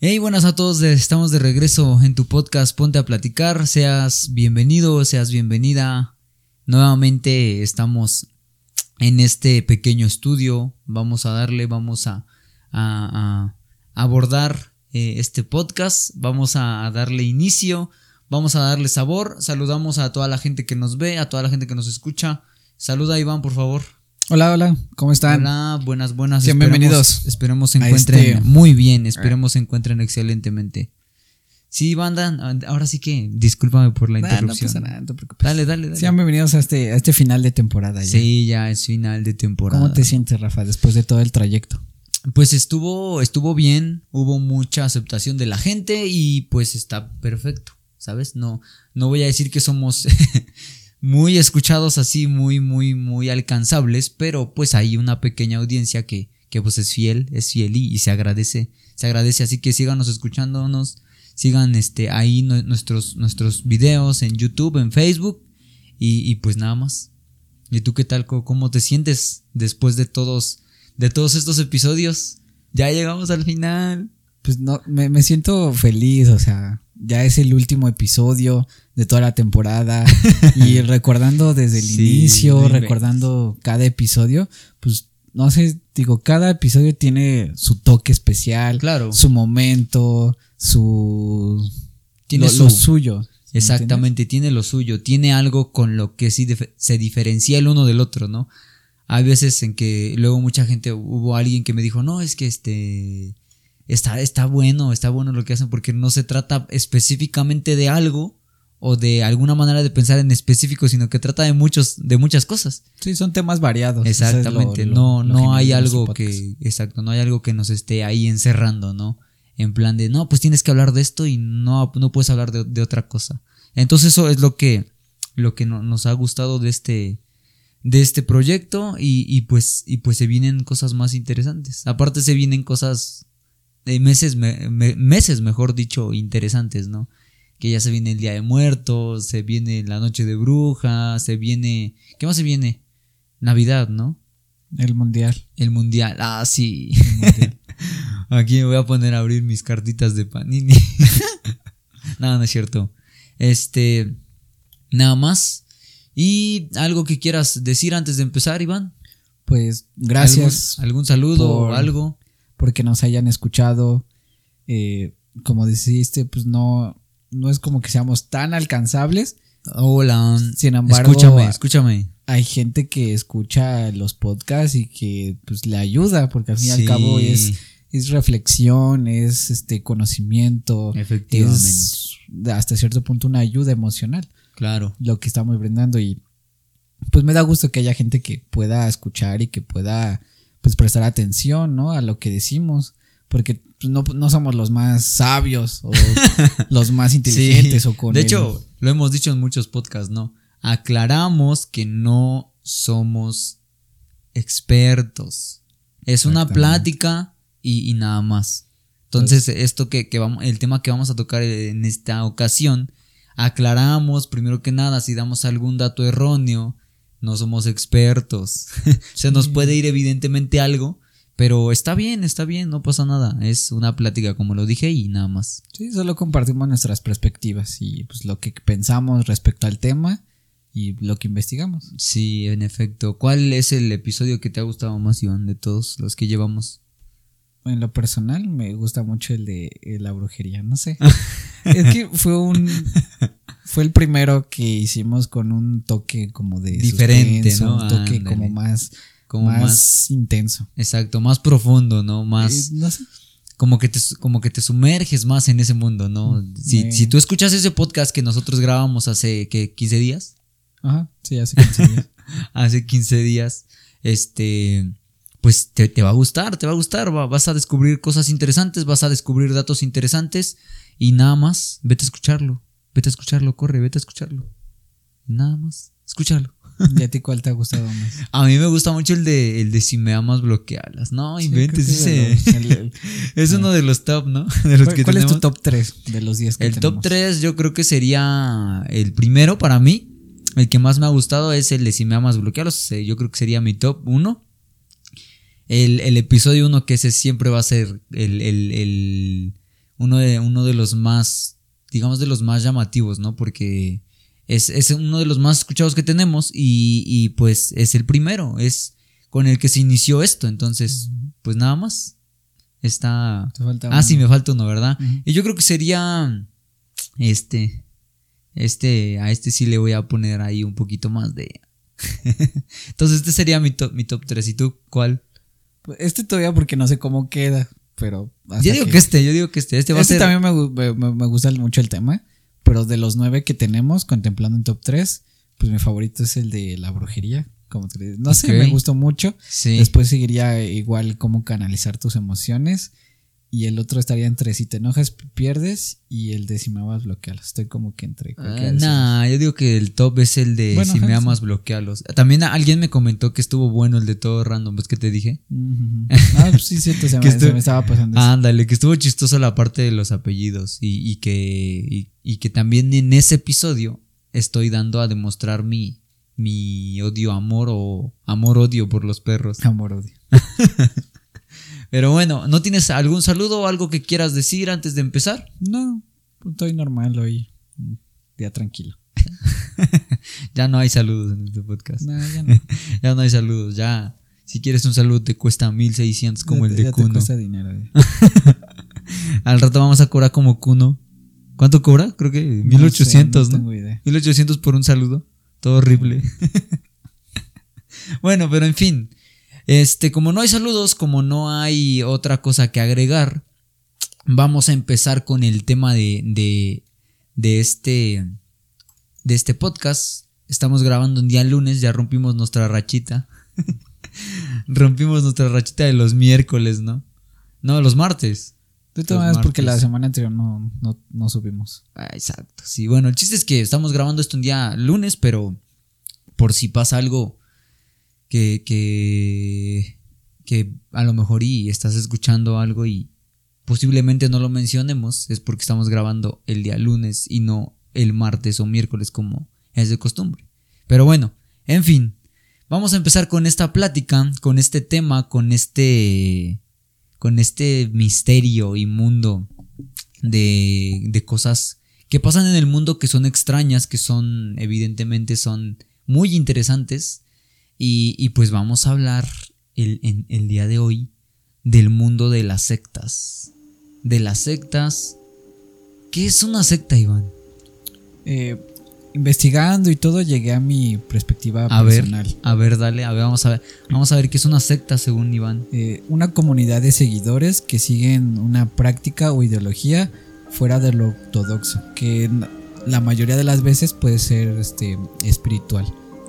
Hey, buenas a todos, estamos de regreso en tu podcast Ponte a Platicar, seas bienvenido, seas bienvenida. Nuevamente estamos en este pequeño estudio, vamos a darle, vamos a, abordar eh, este podcast, vamos a darle inicio, vamos a darle sabor, saludamos a toda la gente que nos ve, a toda la gente que nos escucha. Saluda Iván, por favor. Hola, hola, ¿cómo están? Hola, buenas, buenas. Sean bienvenidos. Esperemos se encuentren este- muy bien, esperemos se encuentren excelentemente. Sí, banda, ahora sí que discúlpame por la Nah, no interrupción. pasa nada, no te preocupes. Dale, dale, dale. Sean bienvenidos a este, a este final de temporada. ya. Sí, ya es final de temporada. ¿Cómo te sientes, Rafa, después de todo el trayecto? Pues estuvo, estuvo bien, hubo mucha aceptación de la gente y pues está perfecto, ¿sabes? No, no voy a decir que somos muy escuchados así, muy, muy, muy alcanzables, pero pues hay una pequeña audiencia que, que pues es fiel, es fiel y, se agradece, se agradece, así que síganos escuchándonos, sigan este ahí nue- nuestros, nuestros videos en YouTube, en Facebook y, pues nada más. ¿Y tú qué tal? ¿Cómo- ¿Cómo te sientes después de todos, de todos estos episodios? Ya llegamos al final. Pues no, me, me siento feliz, o sea, ya es el último episodio de toda la temporada y recordando desde el Sí, inicio, recordando cada episodio, pues no sé, digo, cada episodio tiene su toque especial, Claro. su momento, su... Tiene lo, su- lo suyo. ¿me Exactamente, tiene lo suyo, tiene algo con lo que sí dif- se diferencia el uno del otro, ¿no? Hay veces en que luego mucha gente, hubo alguien que me dijo, no, es que este, está, está bueno, está bueno lo que hacen porque no se trata específicamente de algo o de alguna manera de pensar en específico, sino que trata de muchos, de muchas cosas. Sí, son temas variados. Eso es lo- Exactamente, lo- no, lo no hay algo que, exacto, no hay algo que nos esté ahí encerrando, ¿no? En plan de, no, pues tienes que hablar de esto y no, no puedes hablar de, de otra cosa. Entonces eso es lo que, lo que no- nos ha gustado de este, de este proyecto y, y pues, y pues se vienen cosas más interesantes. Aparte se vienen cosas de meses, me- me- meses mejor dicho, interesantes, ¿no? Que ya se viene el Día de Muertos, se viene la Noche de Brujas, se viene, ¿qué más se viene? Navidad, ¿no? El mundial. El mundial. Ah, sí. Aquí me voy a poner a abrir mis cartitas de Panini. no, no es cierto. Este. Nada más. Y algo que quieras decir antes de empezar, Iván. Pues gracias ¿Algún, algún saludo por- o algo? porque nos hayan escuchado. Eh, como dijiste, pues no, no es como que seamos tan alcanzables. Hola. Sin embargo, escúchame, escúchame. hay gente que escucha los podcasts y que pues le ayuda, porque al fin y al cabo es, es reflexión, es este conocimiento, Efectivamente. es hasta cierto punto una ayuda emocional. Claro. lo que estamos brindando y pues me da gusto que haya gente que pueda escuchar y que pueda pues prestar atención, ¿no? A lo que decimos, porque pues, no, no somos los más sabios o los más inteligentes Sí. o con De el- hecho, lo hemos dicho en muchos podcasts, ¿no? Aclaramos que no somos expertos. Es una plática y, y nada más. Entonces, esto que, que vamos, el tema que vamos a tocar en esta ocasión, aclaramos primero que nada si damos algún dato erróneo, no somos expertos. Se nos puede ir evidentemente algo, pero está bien, está bien, no pasa nada. Es una plática, como lo dije, y nada más. Sí, solo compartimos nuestras perspectivas y pues lo que pensamos respecto al tema y lo que investigamos. Sí, en efecto. ¿Cuál es el episodio que te ha gustado más, Iván, de todos los que llevamos? En lo personal me gusta mucho el de eh, la brujería, no sé. es que fue un fue el primero que hicimos con un toque como de Diferente, suspenso, ¿no? Un toque como más Como más, más, intenso. exacto, más profundo, ¿no? Más, Eh, no sé. como que te, como que te sumerges más en ese mundo, ¿no? Si, si tú escuchas ese podcast que nosotros grabamos hace, ¿qué? 15 días, Ajá, sí, hace 15 días. hace 15 días, este, pues te, te va a gustar, te va a gustar, va- vas a descubrir cosas interesantes, vas a descubrir datos interesantes y nada más, vete a escucharlo, vete a escucharlo, corre, vete a escucharlo. Nada más, escúchalo. ¿Y a ti cuál te ha gustado más? A mí me gusta mucho el de, el de si me amas, bloquealas. No, Sí, inventes ese. el- el- es uno de los top, ¿no? De los ¿Cuál, que cuál es tu top 3 de los 10 que El top tenemos? 3 yo creo que sería el primero para mí. El que más me ha gustado es el de si me amas, bloquealos. Eh, Yo creo que sería mi top 1. El, el episodio 1 que ese siempre va a ser el, el- el- uno de, uno de los más, digamos, de los más llamativos, ¿no? Porque es, es uno de los más escuchados que tenemos y, y, pues es el primero, es con el que se inició esto. Entonces, pues nada más. Está... Te falta Ah, uno. sí, me falta uno, ¿verdad? Y yo creo que sería este. Este, a este sí le voy a poner ahí un poquito más de. Entonces, este sería mi top, mi top 3. ¿Y tú cuál? Pues Este todavía porque no sé cómo queda, pero... Yo digo que, este, yo digo que este. Este va este a ser. también me- me- me gusta mucho el tema, pero de los nueve que tenemos contemplando en top 3, pues mi favorito es el de la brujería. Como te digo. no sé, me gustó mucho. Sí. Después seguiría igual cómo canalizar tus emociones. Y el otro estaría entre si te enojas, pierdes. Y el de si me amas, bloquealos. Estoy como que entre. Ah, nah, yo digo que el top es el de Bueno, si me amas, bloquealos. También alguien me comentó que estuvo bueno el de todo random, ¿ves que te dije? Ujú. Ah, pues sí, cierto, se me, se me estaba pasando. eso. Ándale, que estuvo chistosa la parte de los apellidos y, y que, y, y que también en ese episodio estoy dando a demostrar mi, mi odio amor o amor-odio por los perros. Amor, odio. Pero bueno, ¿no tienes algún saludo o algo que quieras decir antes de empezar? No, pues estoy normal hoy. Día tranquilo. Ya no hay saludos en este podcast. No, ya no. Ya no hay saludos, ya. Si quieres un saludo te cuesta 1600 como Ya el te- de ya te Kuno. cuesta dinero. ya. Al rato vamos a cobrar como Kuno. ¿Cuánto cobra? Creo que 1800, no ¿no? tengo idea. 1800 por un saludo. Todo horrible. bueno, pero en fin. Este, como no hay saludos, como no hay otra cosa que agregar, vamos a empezar con el tema de, de, de este, de este podcast. Estamos grabando un día lunes, ya rompimos nuestra rachita. rompimos nuestra rachita de los miércoles, ¿no? No, los martes. De todas maneras, porque la semana anterior no, no, no subimos. Ah, exacto, sí. Bueno, el chiste es que estamos grabando esto un día lunes, pero por si pasa algo que, que, que a lo mejor y estás escuchando algo y posiblemente no lo mencionemos, es porque estamos grabando el día lunes y no el martes o miércoles como es de costumbre. Pero bueno, en fin, vamos a empezar con esta plática, con este tema, con este, con este misterio y mundo de, de cosas que pasan en el mundo que son extrañas, que son, evidentemente, son muy interesantes. Y, y pues vamos a hablar el, en, el día de hoy del mundo de las sectas. De las sectas. ¿Qué es una secta, Iván? Eh, investigando y todo, llegué a mi perspectiva A ver, personal. a ver, dale, a ver, vamos a ver. Vamos a ver qué es una secta según Iván. Eh, una comunidad de seguidores que siguen una práctica o ideología fuera de lo ortodoxo, que la mayoría de las veces puede ser este, espiritual,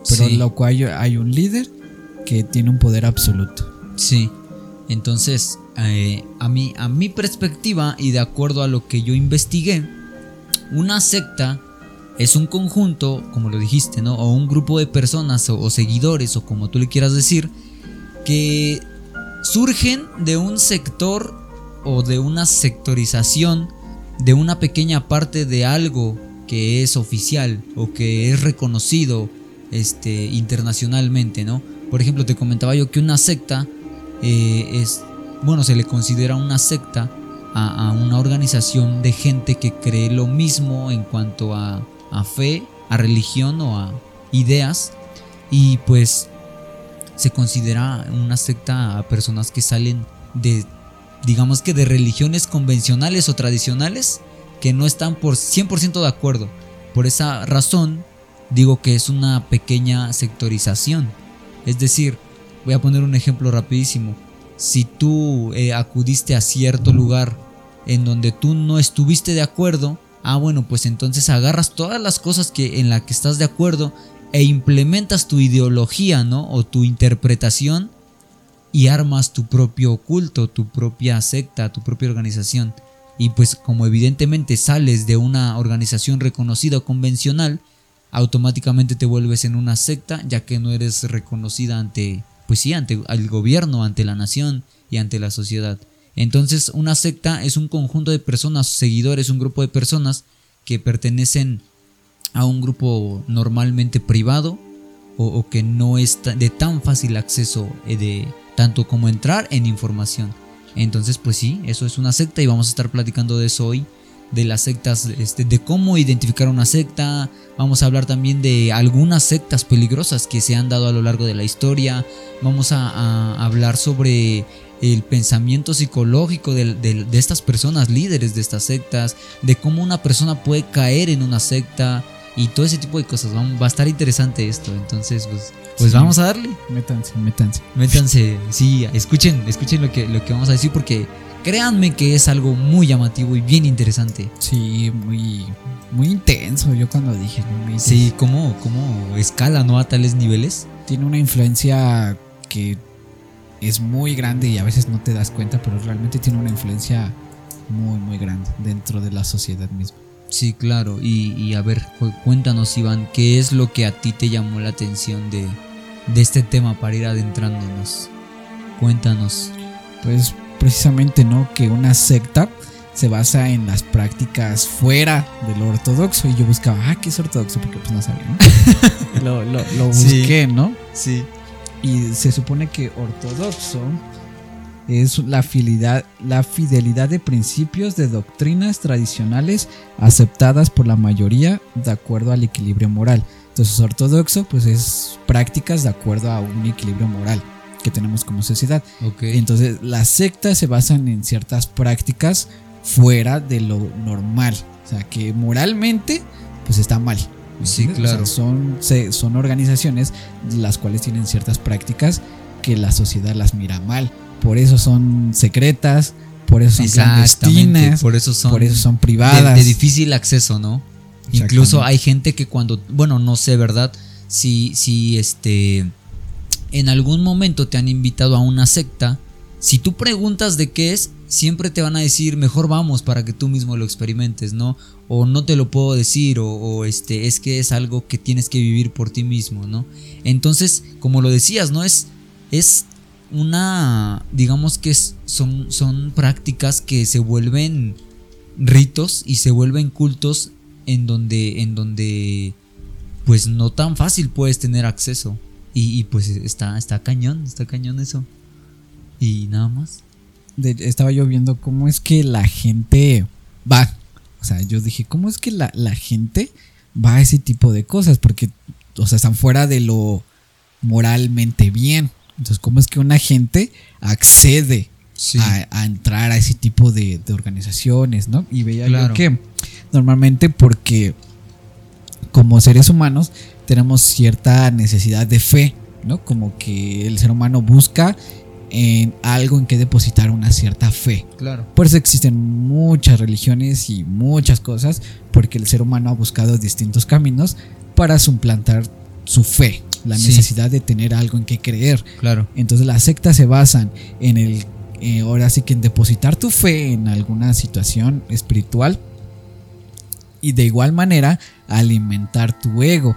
pero Sí. en lo cual hay un líder que tiene un poder absoluto. Sí. Entonces, eh, a, mí, a mi perspectiva y de acuerdo a lo que yo investigué, una secta es un conjunto, como lo dijiste, ¿no? O un grupo de personas o, o seguidores o como tú le quieras decir, que surgen de un sector o de una sectorización de una pequeña parte de algo que es oficial o que es reconocido este, internacionalmente, ¿no? Por ejemplo, te comentaba yo que una secta eh, es, bueno, se le considera una secta a, una organización de gente que cree lo mismo en cuanto a, a fe, a religión o a ideas y pues se considera una secta a personas que salen de, digamos que de religiones convencionales o tradicionales que no están por 100% de acuerdo. Por esa razón digo que es una pequeña sectorización. Es decir, voy a poner un ejemplo rapidísimo. Si tú eh, acudiste a cierto lugar en donde tú no estuviste de acuerdo, ah bueno, pues entonces agarras todas las cosas que en las que estás de acuerdo e implementas tu ideología, ¿no? O tu interpretación y armas tu propio culto, tu propia secta, tu propia organización. Y pues como evidentemente sales de una organización reconocida o convencional, automáticamente te vuelves en una secta ya que no eres reconocida ante, pues sí, ante el gobierno, ante la nación y ante la sociedad. Entonces una secta es un conjunto de personas, seguidores, un grupo de personas que pertenecen a un grupo normalmente privado o, que no es de tan fácil acceso eh, de tanto como entrar en información. Entonces, pues sí, eso es una secta y vamos a estar platicando de eso hoy, de las sectas, este, de cómo identificar una secta. Vamos a hablar también de algunas sectas peligrosas que se han dado a lo largo de la historia. Vamos a, a hablar sobre el pensamiento psicológico de, de, de, estas personas líderes de estas sectas, de cómo una persona puede caer en una secta y todo ese tipo de cosas. Va a estar interesante esto, entonces pues, pues sí. vamos a darle. Métanse, métanse. Métanse, sí, escuchen, escuchen lo que, lo que vamos a decir porque créanme que es algo muy llamativo y bien interesante. Sí, muy, muy intenso. Yo cuando dije, no Sí, ¿cómo, cómo escala ¿no? a tales niveles? Tiene una influencia que es muy grande y a veces no te das cuenta, pero realmente tiene una influencia muy, muy grande dentro de la sociedad misma. Sí, claro. Y, y, a ver, cuéntanos, Iván, ¿qué es lo que a ti te llamó la atención de, de este tema para ir adentrándonos? Cuéntanos. Pues precisamente, ¿no? Que una secta se basa en las prácticas fuera de lo ortodoxo. Y yo buscaba, ah, ¿qué es ortodoxo? Porque pues no sabía, ¿no? lo, lo, lo, busqué, sí. ¿no? Sí. Y se supone que ortodoxo es la fidelidad, la fidelidad de principios de doctrinas tradicionales aceptadas por la mayoría de acuerdo al equilibrio moral. Entonces ortodoxo pues es prácticas de acuerdo a un equilibrio moral que tenemos como sociedad. Okay. Entonces las sectas se basan en ciertas prácticas fuera de lo normal. O sea que moralmente pues está mal. Sí, claro. O sea, son, se, son organizaciones las cuales tienen ciertas prácticas que la sociedad las mira mal. Por eso son secretas, por eso son clandestinas, por eso son, por eso son privadas. De, de difícil acceso, ¿no? Incluso hay gente que cuando, bueno, no sé, ¿verdad? Si, si este, en algún momento te han invitado a una secta, si tú preguntas de qué es, siempre te van a decir, mejor vamos para que tú mismo lo experimentes, ¿no? O no te lo puedo decir, o, este, es que es algo que tienes que vivir por ti mismo, ¿no? Entonces, como lo decías, ¿no? Es, es una, digamos que es, son, son prácticas que se vuelven ritos y se vuelven cultos en donde, en donde, pues no tan fácil puedes tener acceso. Y, y pues está, está cañón, está cañón eso. Y nada más. De, estaba yo viendo cómo es que la gente va. O sea, yo dije, ¿cómo es que la, la gente va a ese tipo de cosas? Porque, o sea, están fuera de lo moralmente bien. Entonces, ¿cómo es que una gente accede sí. a, a, entrar a ese tipo de, de organizaciones, ¿no? Y veía claro. yo que normalmente porque como seres humanos tenemos cierta necesidad de fe, ¿no? Como que el ser humano busca en algo en que depositar una cierta fe. Claro. Por eso existen muchas religiones y muchas cosas, porque el ser humano ha buscado distintos caminos para suplantar su fe, la sí. necesidad de tener algo en que creer. Claro. Entonces las sectas se basan en el, eh, ahora sí que en depositar tu fe en alguna situación espiritual y de igual manera alimentar tu ego.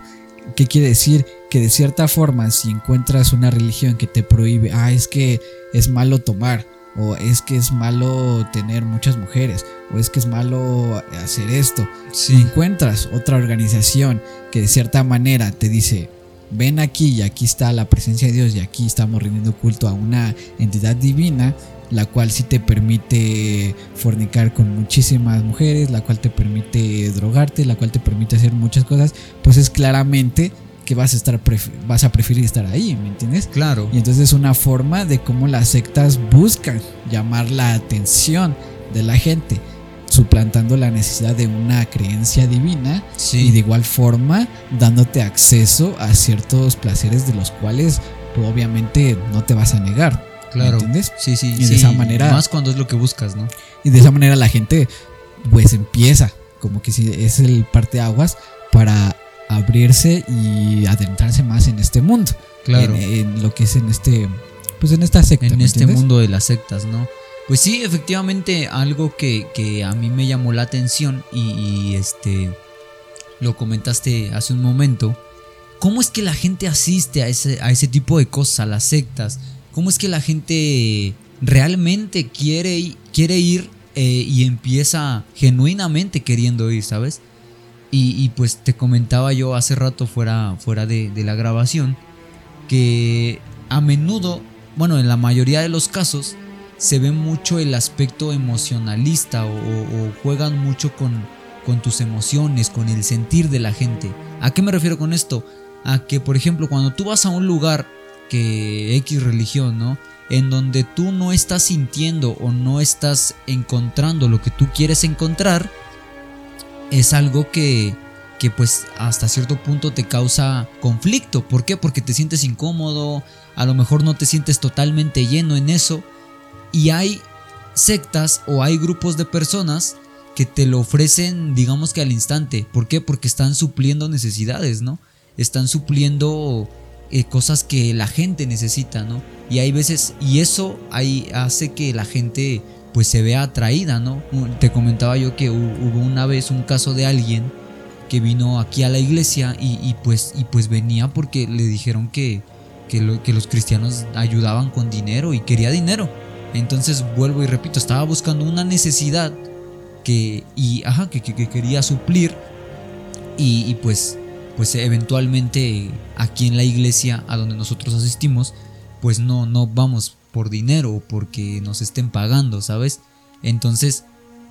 ¿Qué quiere decir? Que de cierta forma si encuentras una religión que te prohíbe, ah, es que es malo tomar, o es que es malo tener muchas mujeres, o es que es malo hacer esto, sí. si encuentras otra organización que de cierta manera te dice, ven aquí y aquí está la presencia de Dios y aquí estamos rindiendo culto a una entidad divina, la cual sí te permite fornicar con muchísimas mujeres, la cual te permite drogarte, la cual te permite hacer muchas cosas, pues es claramente que vas a estar vas a preferir estar ahí, ¿me entiendes? Claro. Y entonces es una forma de cómo las sectas buscan llamar la atención de la gente, suplantando la necesidad de una creencia divina sí. y de igual forma dándote acceso a ciertos placeres de los cuales pues, obviamente no te vas a negar. Claro. ¿Me entiendes? Sí, sí. Y de sí, esa manera. Más cuando es lo que buscas, ¿no? Y de esa manera la gente, pues empieza, como que si es el parteaguas para abrirse y adentrarse más en este mundo. Claro. En, en, lo que es en este. Pues en esta secta. En este mundo de las sectas, ¿no? Pues sí, efectivamente, algo que, que a mí me llamó la atención y, y este. Lo comentaste hace un momento. ¿Cómo es que la gente asiste a ese, a ese tipo de cosas, a las sectas? Cómo es que la gente realmente quiere, quiere ir eh, y empieza genuinamente queriendo ir, ¿sabes? Y, y, pues te comentaba yo hace rato fuera, fuera de, la grabación que a menudo, bueno, en la mayoría de los casos, se ve mucho el aspecto emocionalista o, juegan mucho con tus emociones, con el sentir de la gente. ¿A qué me refiero con esto? A que, por ejemplo, cuando tú vas a un lugar que X religión, ¿no? En donde tú no estás sintiendo o no estás encontrando lo que tú quieres encontrar, es algo que, que pues hasta cierto punto te causa conflicto. ¿Por qué? Porque te sientes incómodo, a lo mejor no te sientes totalmente lleno en eso. Y hay sectas o hay grupos de personas que te lo ofrecen, digamos que al instante. ¿Por qué? Porque están supliendo necesidades, ¿no? Están supliendo eh, cosas que la gente necesita, ¿no? Y hay veces, y eso ahí hace que la gente pues se vea atraída, ¿no? Te comentaba yo que hubo una vez un caso de alguien que vino aquí a la iglesia y, pues, y pues venía porque le dijeron que, que, que los cristianos ayudaban con dinero y quería dinero. Entonces vuelvo y repito, estaba buscando una necesidad que, y, ajá, que, quería suplir y, pues, pues eventualmente aquí en la iglesia a donde nosotros asistimos, pues no, no vamos por dinero o porque nos estén pagando, ¿sabes? Entonces,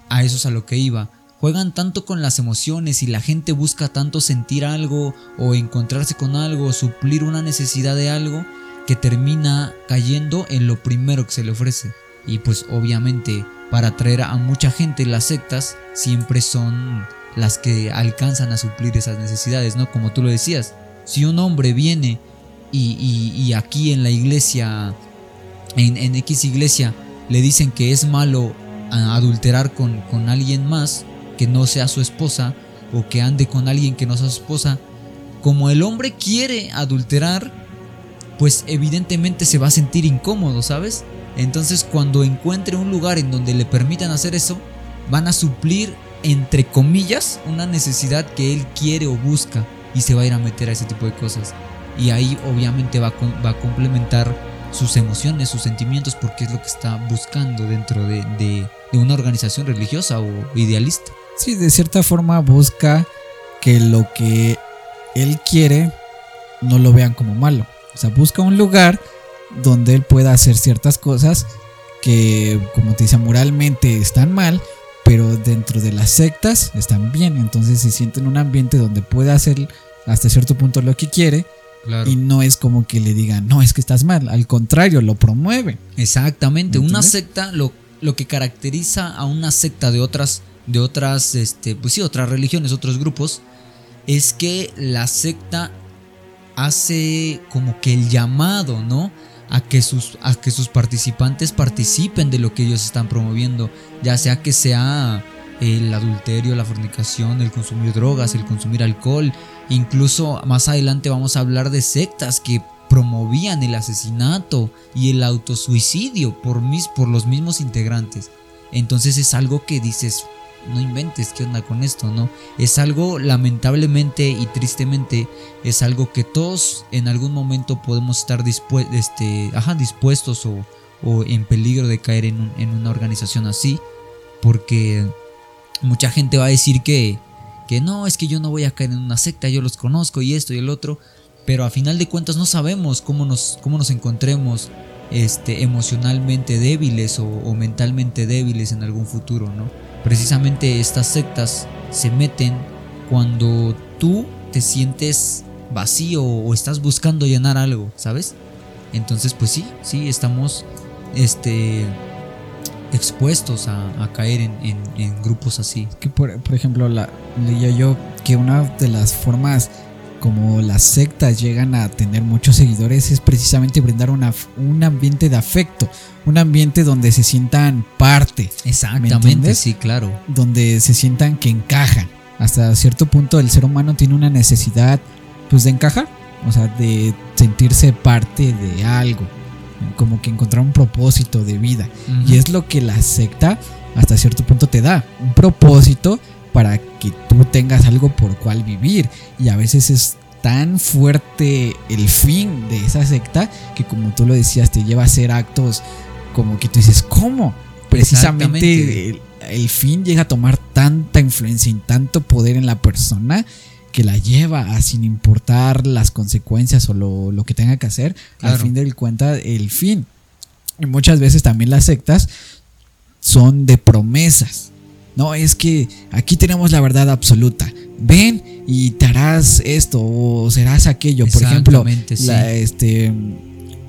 a eso es a lo que iba. Juegan tanto con las emociones y la gente busca tanto sentir algo o encontrarse con algo, suplir una necesidad de algo, que termina cayendo en lo primero que se le ofrece. Y pues obviamente para atraer a mucha gente las sectas siempre son las que alcanzan a suplir esas necesidades, ¿no? Como tú lo decías, si un hombre viene y, aquí en la iglesia, en, en, X iglesia, le dicen que es malo adulterar con, con alguien más que no sea su esposa o que ande con alguien que no sea su esposa, como el hombre quiere adulterar, pues evidentemente se va a sentir incómodo, ¿sabes? Entonces cuando encuentre un lugar en donde le permitan hacer eso, van a suplir, entre comillas, una necesidad que él quiere o busca y se va a ir a meter a ese tipo de cosas. Y ahí obviamente va a, va a complementar sus emociones, sus sentimientos, porque es lo que está buscando dentro de, de, de una organización religiosa o idealista. Sí, de cierta forma busca que lo que él quiere no lo vean como malo. O sea, busca un lugar donde él pueda hacer ciertas cosas que, como te decía, moralmente están mal, pero dentro de las sectas están bien. Entonces se siente en un ambiente donde puede hacer hasta cierto punto lo que quiere. Y no es como que le digan, no, es que estás mal. Al contrario, lo promueve. Exactamente. Una secta, lo, lo que caracteriza a una secta de otras, de otras, este, pues sí, otras religiones, otros grupos, es que la secta hace como que el llamado, ¿no? A que sus, a que sus participantes participen de lo que ellos están promoviendo, ya sea que sea el adulterio, la fornicación, el consumir drogas, el consumir alcohol, incluso más adelante vamos a hablar de sectas que promovían el asesinato y el autosuicidio por, mis, por los mismos integrantes. Entonces es algo que dices, no inventes, ¿qué onda con esto? ¿No? Es algo lamentablemente y tristemente, es algo que todos en algún momento podemos estar este, dispuestos o, en peligro de caer en, en, una organización así, porque mucha gente va a decir que, que no, es que yo no voy a caer en una secta, yo los conozco y esto y el otro, pero a final de cuentas no sabemos cómo nos, cómo nos encontremos este, emocionalmente débiles o, o mentalmente débiles en algún futuro, ¿no? Precisamente estas sectas se meten cuando tú te sientes vacío o estás buscando llenar algo, ¿sabes? Entonces, pues sí, sí, estamos este, expuestos a, caer en, grupos así. Que por, ejemplo, la, leía yo que una de las formas como las sectas llegan a tener muchos seguidores es precisamente brindar una, un ambiente de afecto, un ambiente donde se sientan parte. Exactamente, sí, claro. Donde se sientan que encajan. Hasta cierto punto el ser humano tiene una necesidad pues de encajar, o sea, de sentirse parte de algo, como que encontrar un propósito de vida. Y es lo que la secta hasta cierto punto te da, un propósito para que tú tengas algo por cual vivir. Y a veces es tan fuerte el fin de esa secta que como tú lo decías te lleva a hacer actos como que tú dices, ¿cómo? Precisamente el, fin llega a tomar tanta influencia y tanto poder en la persona que la lleva a sin importar las consecuencias o lo, que tenga que hacer, al fin del cuenta el fin. Y muchas veces también las sectas son de promesas. No, es que aquí tenemos la verdad absoluta. Ven y te harás esto o serás aquello. Por ejemplo, este,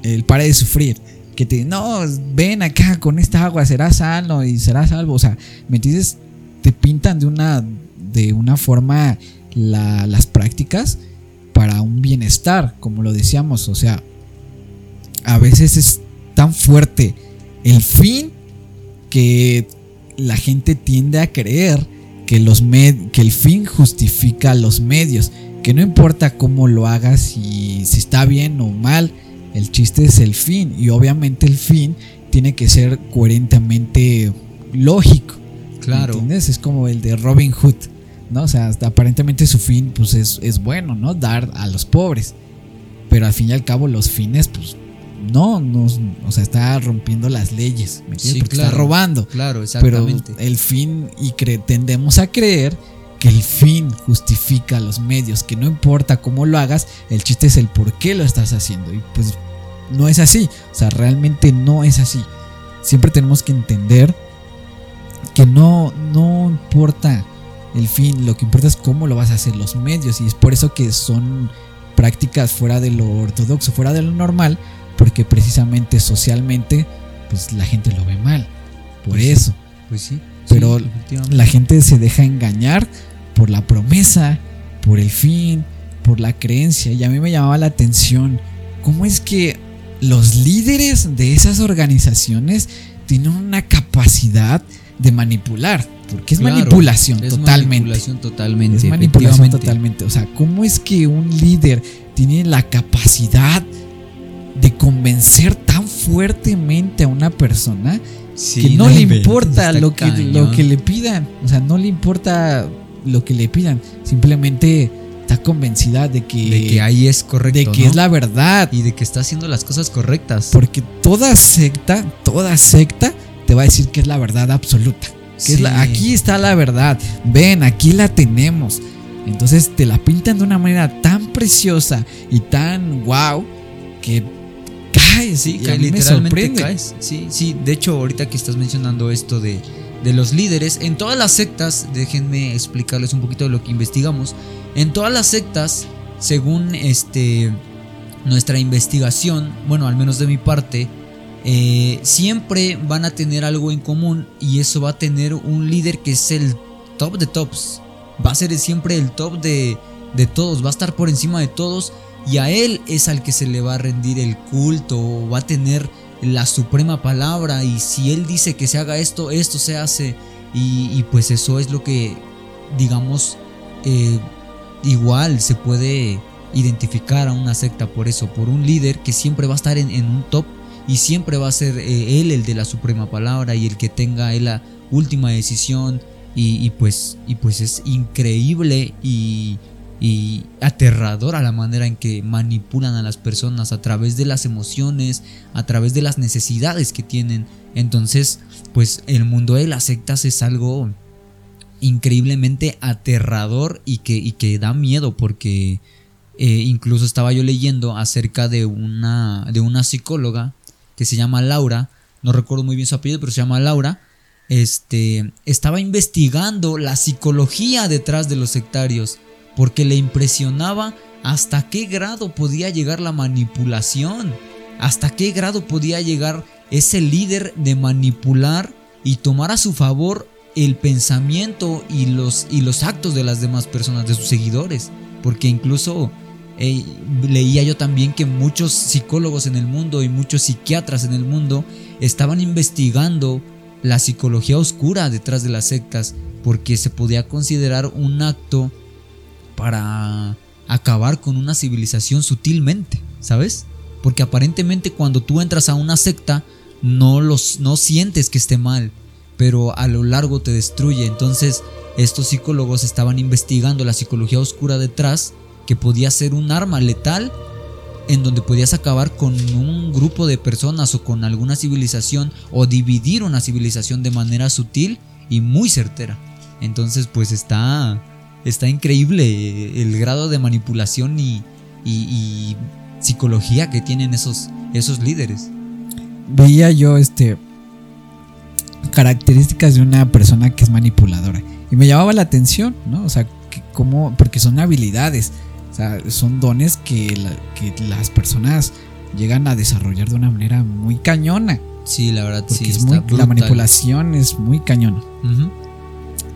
el para de sufrir. Que te no, ven acá con esta agua, serás sano y serás salvo. O sea, ¿me entiendes? Te pintan de una, de una forma las prácticas para un bienestar, como lo decíamos. O sea, a veces es tan fuerte el fin que la gente tiende a creer que, los que el fin justifica los medios, que no importa cómo lo hagas, si, si está bien o mal, el chiste es el fin y obviamente el fin tiene que ser coherentemente lógico. Claro. ¿Entiendes? Es como el de Robin Hood, ¿no? O sea, aparentemente su fin pues es, es bueno, ¿no? Dar a los pobres. Pero al fin y al cabo los fines pues no, no, o sea, está rompiendo las leyes, ¿me entiendes? Porque está robando. Claro, exactamente. Pero el fin, y tendemos a creer que el fin justifica los medios, que no importa cómo lo hagas, el chiste es el por qué lo estás haciendo. Y pues no es así, o sea, realmente no es así. Siempre tenemos que entender que no, no importa el fin, lo que importa es cómo lo vas a hacer, los medios, y es por eso que son prácticas fuera de lo ortodoxo, fuera de lo normal, porque precisamente socialmente pues la gente lo ve mal. Por pues eso. pues sí. Pero la gente se deja engañar por la promesa, por el fin, por la creencia. Y a mí me llamaba la atención cómo es que los líderes de esas organizaciones tienen una capacidad de manipular. Porque es manipulación es totalmente. Manipulación totalmente. Es manipulación totalmente. O sea, ¿cómo es que un líder tiene la capacidad de convencer tan fuertemente a una persona que no, le importa lo que, lo que le pidan. O sea, no le importa lo que le pidan. Simplemente está convencida de que, de que ahí es correcto. De que es la verdad. Y de que está haciendo las cosas correctas. Porque toda secta, toda secta te va a decir que es la verdad absoluta. Que es la, aquí está la verdad. Ven, aquí la tenemos. Entonces te la pintan de una manera tan preciosa y tan wow que caes, sí, literalmente caes. Sí, sí, de hecho, ahorita que estás mencionando esto de, de los líderes, en todas las sectas, déjenme explicarles un poquito de lo que investigamos. En todas las sectas, según este nuestra investigación, bueno, al menos de mi parte, eh, siempre van a tener algo en común y eso va a tener un líder que es el top de tops. Va a ser siempre el top de, de todos, va a estar por encima de todos y a Él es al que se le va a rendir el culto, va a tener la suprema palabra. Y si Él dice que se haga esto, esto se hace. Y, pues eso es lo que digamos eh, igual se puede identificar a una secta por eso, por un líder que siempre va a estar en, un top y siempre va a ser eh, él el de la suprema palabra y el que tenga él la última decisión. Y, pues y pues es increíble y y aterradora la manera en que manipulan a las personas a través de las emociones, a través de las necesidades que tienen. Entonces, pues el mundo de las sectas es algo increíblemente aterrador y que, que da miedo porque eh, incluso estaba yo leyendo acerca de una, de una psicóloga que se llama Laura, no recuerdo muy bien su apellido, pero se llama Laura, este, estaba investigando la psicología detrás de los sectarios porque le impresionaba hasta qué grado podía llegar la manipulación, hasta qué grado podía llegar ese líder de manipular y tomar a su favor el pensamiento y los, y los actos de las demás personas, de sus seguidores, porque incluso eh, leía yo también que muchos psicólogos en el mundo y muchos psiquiatras en el mundo estaban investigando la psicología oscura detrás de las sectas, porque se podía considerar un acto para acabar con una civilización sutilmente, ¿sabes? Porque aparentemente cuando tú entras a una secta no los no sientes que esté mal, pero a lo largo te destruye. Entonces, estos psicólogos estaban investigando la psicología oscura detrás que podía ser un arma letal en donde podías acabar con un grupo de personas o con alguna civilización o dividir una civilización de manera sutil y muy certera. Entonces, pues está está increíble el grado de manipulación y, psicología que tienen esos, esos líderes. veía yo este características de una persona que es manipuladora y me llamaba la atención, ¿no? O sea, que cómo, porque son habilidades, o sea, son dones que, la- que las personas llegan a desarrollar de una manera muy cañona, Sí, la verdad, porque sí. es muy, la manipulación es muy cañona.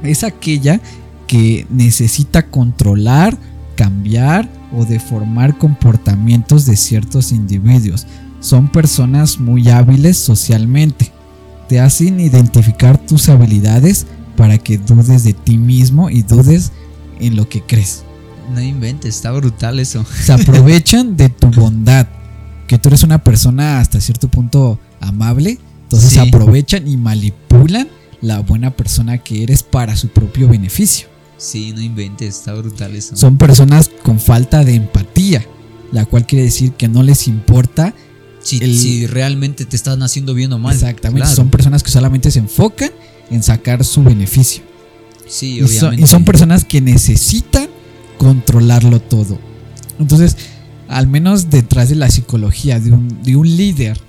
Es aquella que necesita controlar, cambiar o deformar comportamientos de ciertos individuos. Son personas muy hábiles socialmente. Te hacen identificar tus habilidades para que dudes de ti mismo y dudes en lo que crees. No inventes, está brutal eso. Se aprovechan de tu bondad, que tú eres una persona hasta cierto punto amable, entonces Sí. aprovechan y manipulan la buena persona que eres para su propio beneficio. Sí, no inventes, está brutal eso. Son personas con falta de empatía, la cual quiere decir que no les importa si, el- si realmente te están haciendo bien o mal. exactamente. Claro. Son personas que solamente se enfocan en sacar su beneficio. Sí, Y son, obviamente. y son personas que necesitan controlarlo todo. Entonces, al menos detrás de la psicología de un, de un líder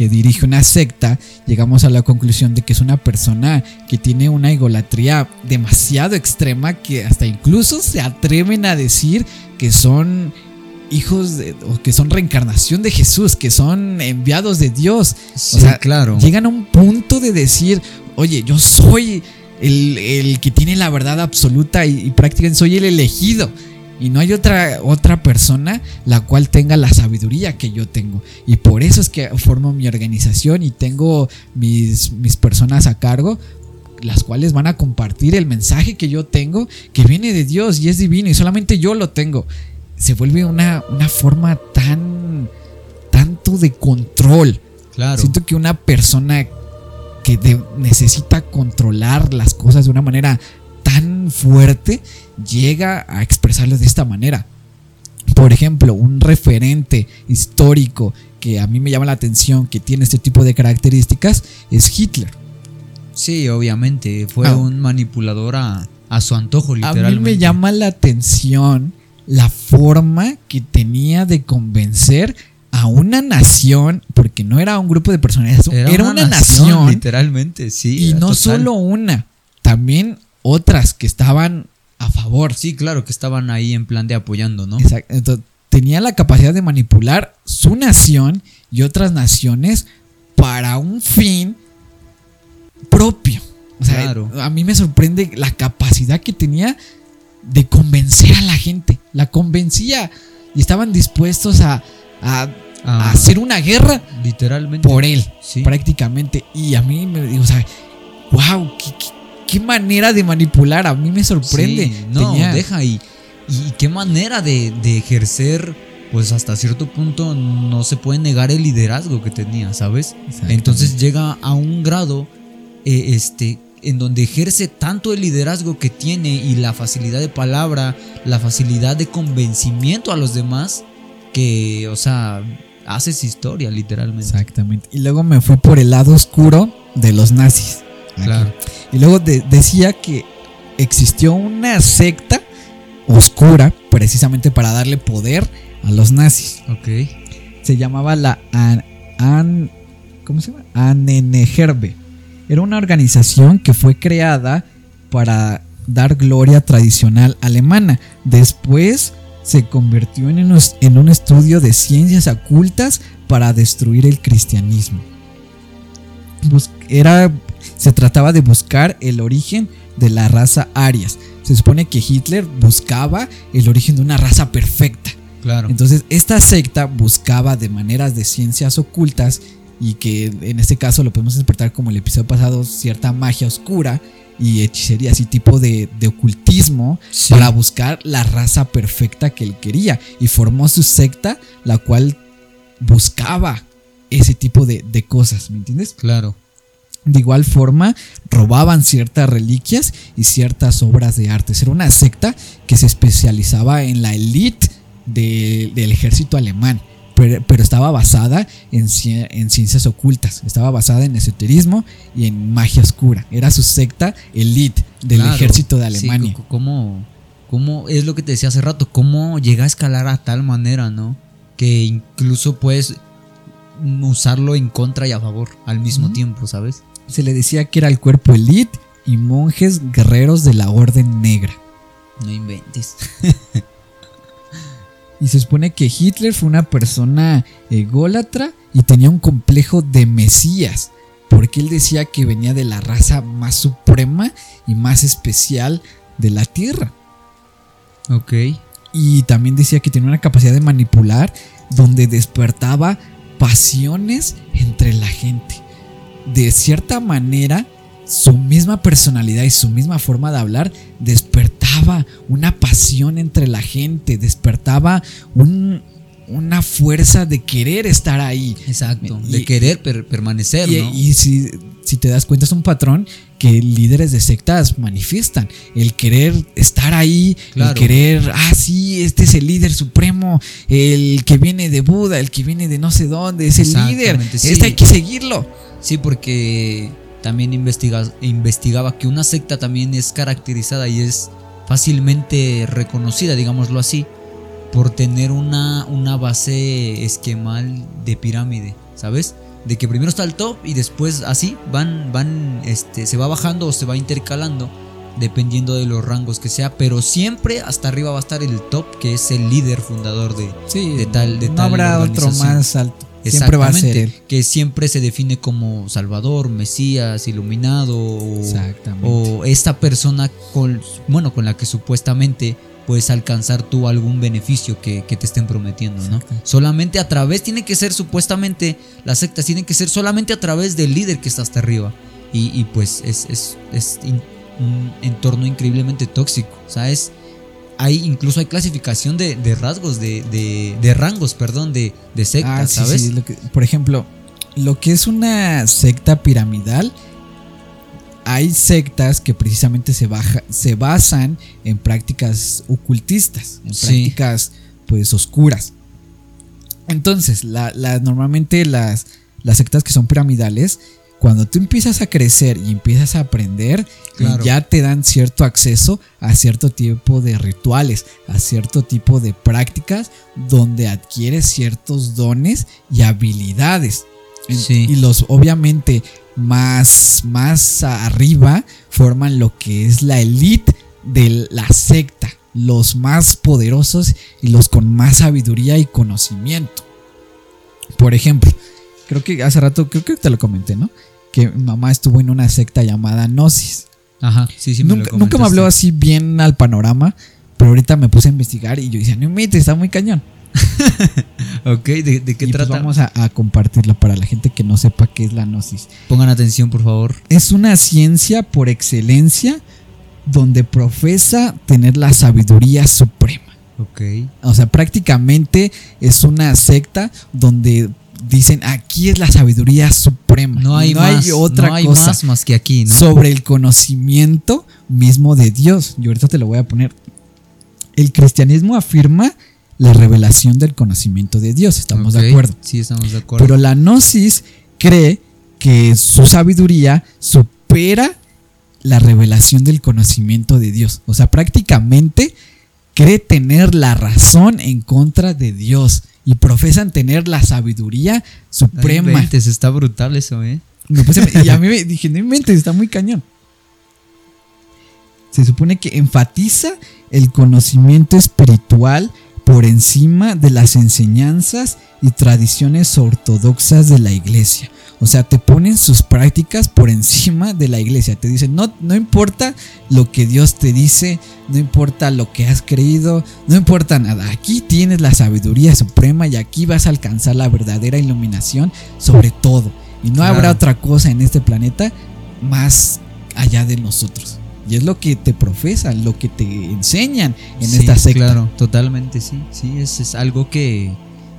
que dirige una secta, llegamos a la conclusión de que es una persona que tiene una egolatría demasiado extrema que hasta incluso se atreven a decir que son hijos de, o que son reencarnación de Jesús, que son enviados de Dios. Sí, o sea, claro. Llegan a un punto de decir, oye, yo soy el, el que tiene la verdad absoluta y, y prácticamente soy el elegido. Y no hay otra, otra persona la cual tenga la sabiduría que yo tengo. Y por eso es que formo mi organización y tengo mis, mis personas a cargo, las cuales van a compartir el mensaje que yo tengo, que viene de Dios y es divino y solamente yo lo tengo. Se vuelve una, una forma tan, tanto de control. Claro. Siento que una persona que de- necesita controlar las cosas de una manera tan fuerte llega a expresarlo de esta manera. Por ejemplo, un referente histórico que a mí me llama la atención, que tiene este tipo de características, es Hitler. Sí, obviamente. Fue Ah. un manipulador a, a su antojo, A literalmente. mí me llama la atención la forma que tenía de convencer a una nación, porque no era un grupo de personas, era, una, nación Literalmente, sí. Y no total. solo una, también otras que estaban a favor. Sí, claro, que estaban ahí en plan de apoyando, ¿no? Exacto. Entonces, tenía la capacidad de manipular su nación y otras naciones para un fin propio. O sea, Claro. a mí me sorprende la capacidad que tenía de convencer a la gente. La convencía y estaban dispuestos a, a- a Ah, hacer una guerra Literalmente. por él. Sí. prácticamente. Y a mí me digo, o sea, wow, qué, qué- qué manera de manipular. A mí me sorprende. Sí, no, Tenía- deja y, y qué manera de, de ejercer, pues hasta cierto punto no se puede negar el liderazgo que tenía, ¿sabes? Entonces llega a un grado eh, este, en donde ejerce tanto el liderazgo que tiene y la facilidad de palabra, la facilidad de convencimiento a los demás, que, o sea, haces historia literalmente. Exactamente. Y luego me fui por el lado oscuro de los nazis. Claro. Y luego de- decía que existió una secta oscura precisamente para darle poder a los nazis. Ok. Se llamaba la An, An- ¿cómo se llama? Anengerbe. Era una organización que fue creada para dar gloria tradicional alemana. Después se convirtió en un, en un estudio de ciencias ocultas para destruir el cristianismo. Bus- era, se trataba de buscar el origen de la raza arias. Se supone que Hitler buscaba el origen de una raza perfecta. Claro. Entonces, esta secta buscaba de maneras de ciencias ocultas y que en este caso lo podemos interpretar como el episodio pasado, cierta magia oscura y hechicería, así tipo de, de ocultismo, Sí. para buscar la raza perfecta que él quería. Y formó su secta, la cual buscaba ese tipo de, de cosas, ¿me entiendes? Claro. De igual forma, robaban ciertas reliquias y ciertas obras de arte. Era una secta que se especializaba en la élite de- del ejército alemán, pero, pero estaba basada en, ci- en ciencias ocultas, estaba basada en esoterismo y en magia oscura. Era su secta élite del Claro. ejército de Alemania. ¿cómo, cómo es lo que te decía hace rato? ¿Cómo llega a escalar a tal manera, no? Que incluso pues usarlo en contra y a favor al mismo tiempo, ¿sabes? Se le decía que era el cuerpo elite y monjes guerreros de la Orden Negra. No inventes. Y se supone que Hitler fue una persona ególatra y tenía un complejo de Mesías, porque él decía que venía de la raza más suprema y más especial de la Tierra. Ok. Y también decía que tenía una capacidad de manipular donde despertaba pasiones entre la gente. De cierta manera, su misma personalidad y su misma forma de hablar despertaba una pasión entre la gente, despertaba un- una fuerza de querer estar ahí. Exacto. Y- de querer per- permanecer, Y, ¿no? y si, si te das cuenta es un patrón que líderes de sectas manifiestan. El querer estar ahí, Claro. el querer, ah, sí, este es el líder supremo, el que viene de Buda, el que viene de no sé dónde, es el líder, Exactamente, sí. este hay que seguirlo. Sí, porque también investiga- investigaba que una secta también es caracterizada y es fácilmente reconocida, digámoslo así, por tener una, una base esquemal de pirámide, ¿sabes? De que primero está el top y después así van, van, este, se va bajando o se va intercalando dependiendo de los rangos que sea, pero siempre hasta arriba va a estar el top que es el líder fundador de, Sí, de tal, de no tal habrá otro más alto. Siempre va a ser él. Que siempre se define como Salvador, Mesías, Iluminado o, o esta persona con, bueno, con la que supuestamente puedes alcanzar tú algún beneficio que, que te estén prometiendo, ¿no? Exacto. Solamente a través, tiene que ser supuestamente, las sectas tienen que ser solamente a través del líder que está hasta arriba. Y, y pues es, es, es in- un entorno increíblemente tóxico, ¿sabes? Hay, incluso hay clasificación de, de rasgos, de, de, de rangos, perdón, de, de sectas, Ah, sí, ¿sabes? sí, lo que- por ejemplo, lo que es una secta piramidal, hay sectas que precisamente se, baja- se basan en prácticas ocultistas, en Sí. prácticas pues oscuras. Entonces, la, la- normalmente las, las sectas que son piramidales, cuando tú empiezas a crecer y empiezas a aprender, Claro. ya te dan cierto acceso a cierto tipo de rituales, a cierto tipo de prácticas donde adquieres ciertos dones y habilidades. Sí. Y los obviamente más, más arriba forman lo que es la elite de la secta, los más poderosos y los con más sabiduría y conocimiento. Por ejemplo, creo que hace rato, creo que te lo comenté, ¿no? Que mi mamá estuvo en una secta llamada Gnosis. Ajá, sí, sí. me lo nunca, nunca me habló así bien al panorama, pero ahorita me puse a investigar y yo decía, no me está muy cañón. Ok, ¿de, de qué y pues trata? vamos a, a compartirlo para la gente que no sepa qué es la gnosis. Pongan atención, por favor. Es una ciencia por excelencia donde profesa tener la sabiduría suprema. Ok. O sea, prácticamente es una secta donde dicen aquí es la sabiduría suprema. No hay Y más. otra no hay cosa más más que aquí, ¿no? sobre el conocimiento mismo de Dios. Y ahorita te lo voy a poner. El cristianismo afirma la revelación del conocimiento de Dios. Estamos de acuerdo. Sí, estamos de acuerdo. Pero la gnosis cree que su sabiduría supera la revelación del conocimiento de Dios. O sea, prácticamente cree tener la razón en contra de Dios y profesan tener la sabiduría No suprema. inventes, está brutal eso, ¿eh? Puse- y a mí me dije, no inventes, está muy cañón. Se supone que enfatiza el conocimiento espiritual por encima de las enseñanzas y tradiciones ortodoxas de la iglesia. O sea, te ponen sus prácticas por encima de la iglesia. Te dicen, no, no importa lo que Dios te dice, no importa lo que has creído, no importa nada. Aquí tienes la sabiduría suprema y aquí vas a alcanzar la verdadera iluminación sobre todo. Y no Claro. habrá otra cosa en este planeta más allá de nosotros. Y es lo que te profesan, lo que te enseñan en Sí, esta secta. Claro, totalmente, sí. Sí, es, es algo que,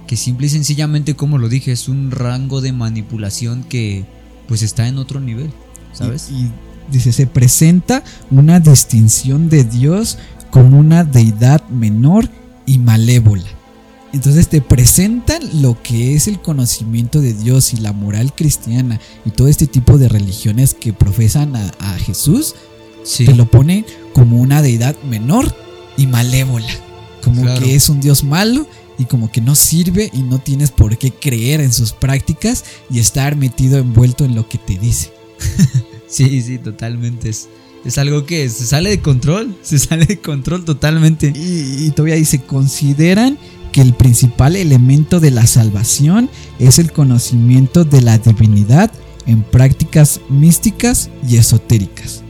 que simple y sencillamente, como lo dije, es un rango de manipulación que pues está en otro nivel, ¿sabes? Y, y dice, se presenta una distinción de Dios como una deidad menor y malévola. Entonces te presentan lo que es el conocimiento de Dios y la moral cristiana y todo este tipo de religiones que profesan a, a Jesús, sí. te lo ponen como una deidad menor y malévola. Como Claro. que es un Dios malo y como que no sirve y no tienes por qué creer en sus prácticas y estar metido envuelto en lo que te dice. Sí, sí, totalmente. Es, es algo que se sale de control, se sale de control totalmente. Y, y todavía dice, consideran que el principal elemento de la salvación es el conocimiento de la divinidad en prácticas místicas y esotéricas.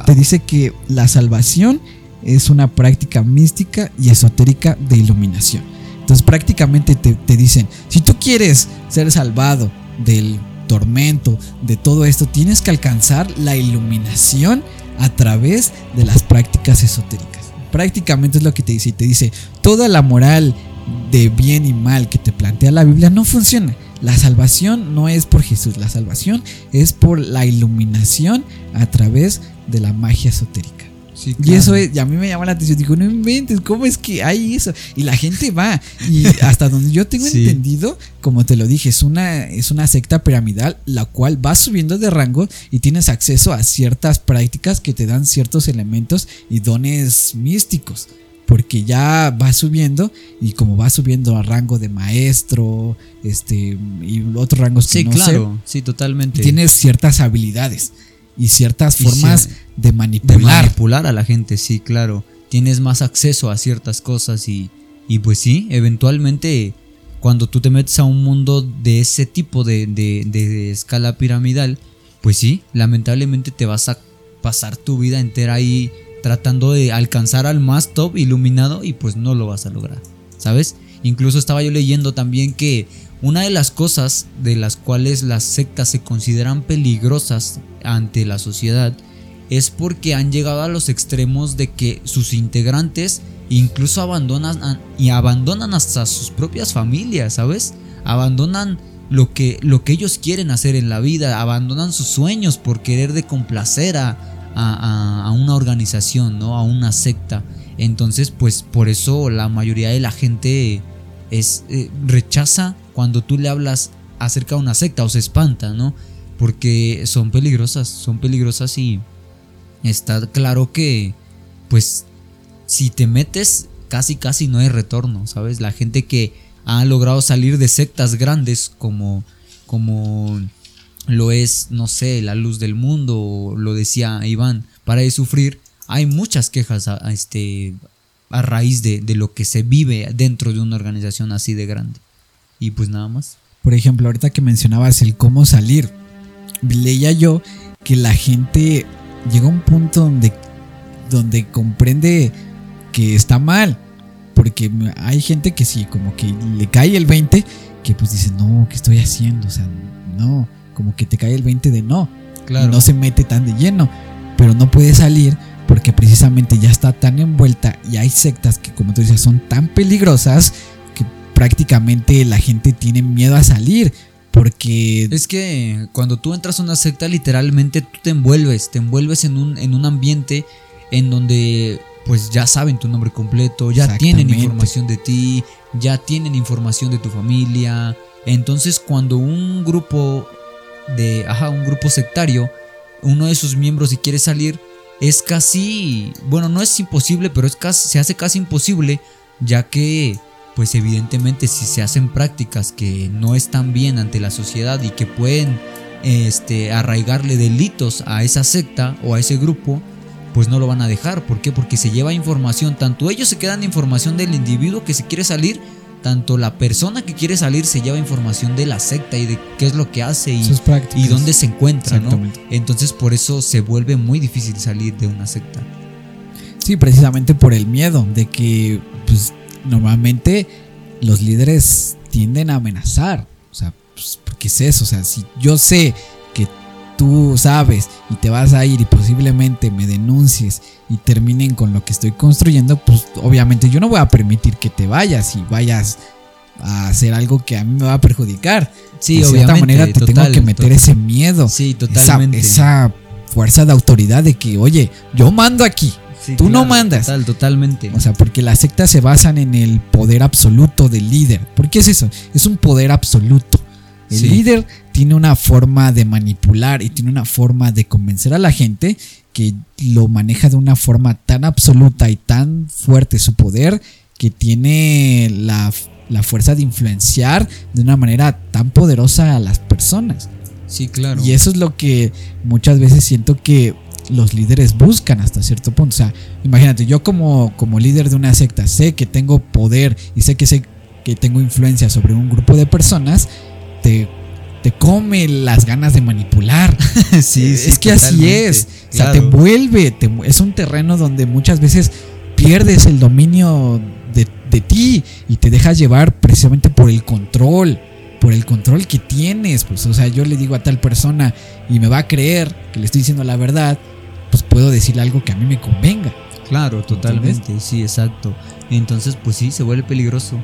Wow. Te dice que la salvación es una práctica mística y esotérica de iluminación. Entonces prácticamente te, te dicen, si tú quieres ser salvado del tormento, de todo esto, tienes que alcanzar la iluminación a través de las prácticas esotéricas. Prácticamente es lo que te dice y te dice, toda la moral de bien y mal que te plantea la Biblia no funciona. La salvación no es por Jesús, la salvación es por la iluminación a través de la magia esotérica. Sí, Y eso es, y a mí me llama la atención. Digo, no inventes, ¿cómo es que hay eso? Y la gente va. Y hasta donde yo tengo Sí. entendido, como te lo dije, es una, es una secta piramidal, la cual va subiendo de rango y tienes acceso a ciertas prácticas que te dan ciertos elementos y dones místicos. Porque ya va subiendo y como va subiendo a rango de maestro, este, y otros rangos que Sí, no sé, claro, sí, totalmente. tienes ciertas habilidades y ciertas Y formas de de manipular. manipular a la gente, sí, claro. Tienes más acceso a ciertas cosas y, y pues sí, eventualmente cuando tú te metes a un mundo de ese tipo de, de- de escala piramidal, pues sí, lamentablemente te vas a pasar tu vida entera ahí tratando de alcanzar al más top iluminado y pues no lo vas a lograr, ¿sabes? Incluso estaba yo leyendo también que una de las cosas de las cuales las sectas se consideran peligrosas ante la sociedad es porque han llegado a los extremos de que sus integrantes incluso abandonan y abandonan hasta sus propias familias, ¿sabes? Abandonan lo que, lo que ellos quieren hacer en la vida, abandonan sus sueños por querer de complacer a- a una organización, ¿no? A una secta. Entonces, pues por eso la mayoría de la gente es eh, rechaza cuando tú le hablas acerca de una secta o se espanta, ¿no? Porque son peligrosas, son peligrosas y está claro que, pues, si te metes, casi casi no hay retorno, ¿sabes? La gente que ha logrado salir de sectas grandes como, como lo es, no sé, la luz del mundo, lo decía Iván, para de sufrir, hay muchas quejas a, este, a raíz de lo que se vive dentro de una organización así de grande. Y pues nada más. Por ejemplo, ahorita que mencionabas el cómo salir, leía yo que la gente llega a un punto donde, donde comprende que está mal. Porque hay gente que sí, como que le cae el 20, que pues dice, no, ¿qué estoy haciendo? O sea, no, como que te cae el 20 de no. y no se mete tan de lleno, pero no puede salir porque precisamente ya está tan envuelta y hay sectas que como tú dices son tan peligrosas prácticamente la gente tiene miedo a salir porque Es que cuando tú entras a una secta, literalmente tú te envuelves, te envuelves en un, en un ambiente en donde pues ya saben tu nombre completo, ya tienen información de ti, ya tienen información de tu familia. Entonces cuando un grupo de, ajá, un grupo sectario, uno de sus miembros si quiere salir, es casi, bueno, no es imposible, pero es casi, se hace casi imposible, ya que pues evidentemente si se hacen prácticas que no están bien ante la sociedad y que pueden este, arraigarle delitos a esa secta o a ese grupo, pues no lo van a dejar. ¿Por qué? Porque se lleva información, tanto ellos se quedan información del individuo que se quiere salir, tanto la persona que quiere salir se lleva información de la secta y de qué es lo que hace y, dónde se encuentra, ¿no? Entonces por eso se vuelve muy difícil salir de una secta. Sí, precisamente por el miedo de que pues normalmente los líderes tienden a amenazar, o sea, pues, porque es eso, o sea, si yo sé que tú sabes y te vas a ir y posiblemente me denuncies y terminen con lo que estoy construyendo, pues obviamente yo no voy a permitir que te vayas y vayas a hacer algo que a mí me va a perjudicar. Sí, de obviamente. cierta manera te tengo que meter ese miedo, Sí, esa, totalmente. esa fuerza de autoridad de que, oye, yo mando aquí. Sí, tú no mandas. Total, totalmente. O sea, porque las sectas se basan en el poder absoluto del líder. ¿Por qué es eso? Es un poder absoluto. El Sí. líder tiene una forma de manipular y tiene una forma de convencer a la gente que lo maneja de una forma tan absoluta y tan fuerte su poder que tiene la, la fuerza de influenciar de una manera tan poderosa a las personas. Sí, claro. Y eso es lo que muchas veces siento que los líderes buscan hasta cierto punto. O sea, imagínate, yo como, como líder de una secta sé que tengo poder y sé que sé que tengo influencia sobre un grupo de personas, te, te come las ganas de manipular. sí, sí, es que así es. O sea, te te- es un terreno donde muchas veces pierdes el dominio de, de ti y te dejas llevar precisamente por el control. Por el control que tienes. Pues, o sea, yo le digo a tal persona y me va a creer que le estoy diciendo la verdad. Pues puedo decirle algo que a mí me convenga. Claro, totalmente, sí, exacto. Entonces, pues sí, se vuelve peligroso.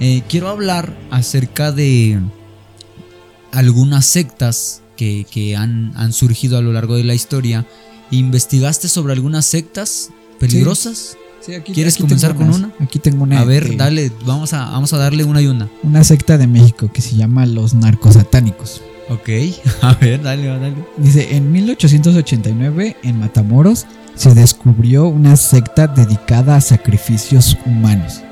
Eh, quiero hablar acerca de algunas sectas que, que han, han surgido a lo largo de la historia. ¿Investigaste sobre algunas sectas peligrosas? ¿Quieres comenzar con una? Aquí tengo una. A ver, dale, vamos a, vamos a darle una y una. Una secta de México que se llama los narcosatánicos. Ok, a ver, dale, dale. Dice, en 1889 en Matamoros se descubrió una secta dedicada a sacrificios humanos.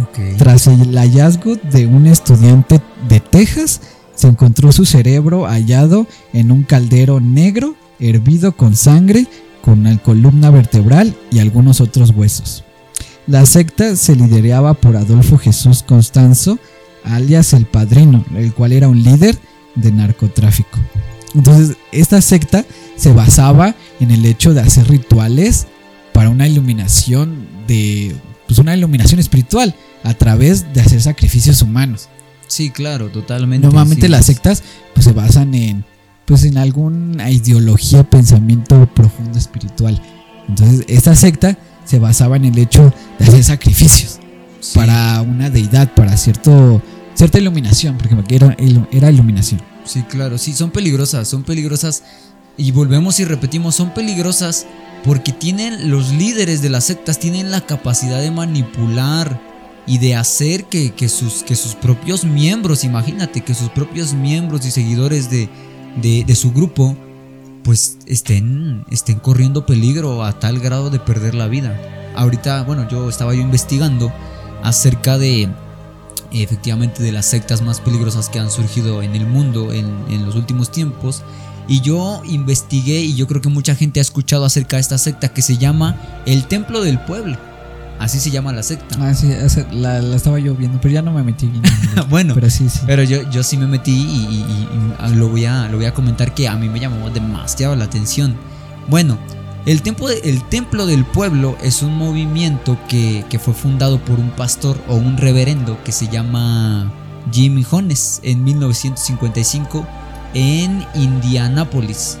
Ok. Tras el hallazgo de un estudiante de Texas, se encontró su cerebro hallado en un caldero negro, hervido con sangre, con la columna vertebral y algunos otros huesos. La secta se lideraba por Adolfo Jesús Constanzo, alias el Padrino, el cual era un líder de narcotráfico. Entonces, esta secta se basaba en el hecho de hacer rituales para una iluminación de pues una iluminación espiritual a través de hacer sacrificios humanos. Sí, claro, totalmente. Normalmente sí. las sectas pues se basan en pues en alguna ideología, pensamiento profundo espiritual. Entonces, esta secta se basaba en el hecho de hacer sacrificios Sí. para una deidad, para cierto cierta iluminación, porque era, era iluminación. Sí, claro, sí, son peligrosas, son peligrosas. Y volvemos y repetimos, son peligrosas porque tienen los líderes de las sectas, tienen la capacidad de manipular y de hacer que, que sus, que sus propios miembros, imagínate, que sus propios miembros y seguidores de, de, de su grupo, pues estén, estén corriendo peligro a tal grado de perder la vida. Ahorita, bueno, yo estaba yo investigando acerca de efectivamente de las sectas más peligrosas que han surgido en el mundo en, en los últimos tiempos. Y yo investigué y yo creo que mucha gente ha escuchado acerca de esta secta que se llama el Templo del Pueblo. Así se llama la secta. Ah, sí, esa- la, la estaba yo viendo, pero ya no me metí bien. bueno, pero sí, sí. pero yo, yo sí me metí y, y- y- y lo, voy a, lo voy a comentar que a mí me llamó demasiado la atención. Bueno, el, templo de- el Templo del Pueblo es un movimiento que, fue fundado por un pastor o un reverendo que se llama Jimmy Jones en 1955 en Indianápolis.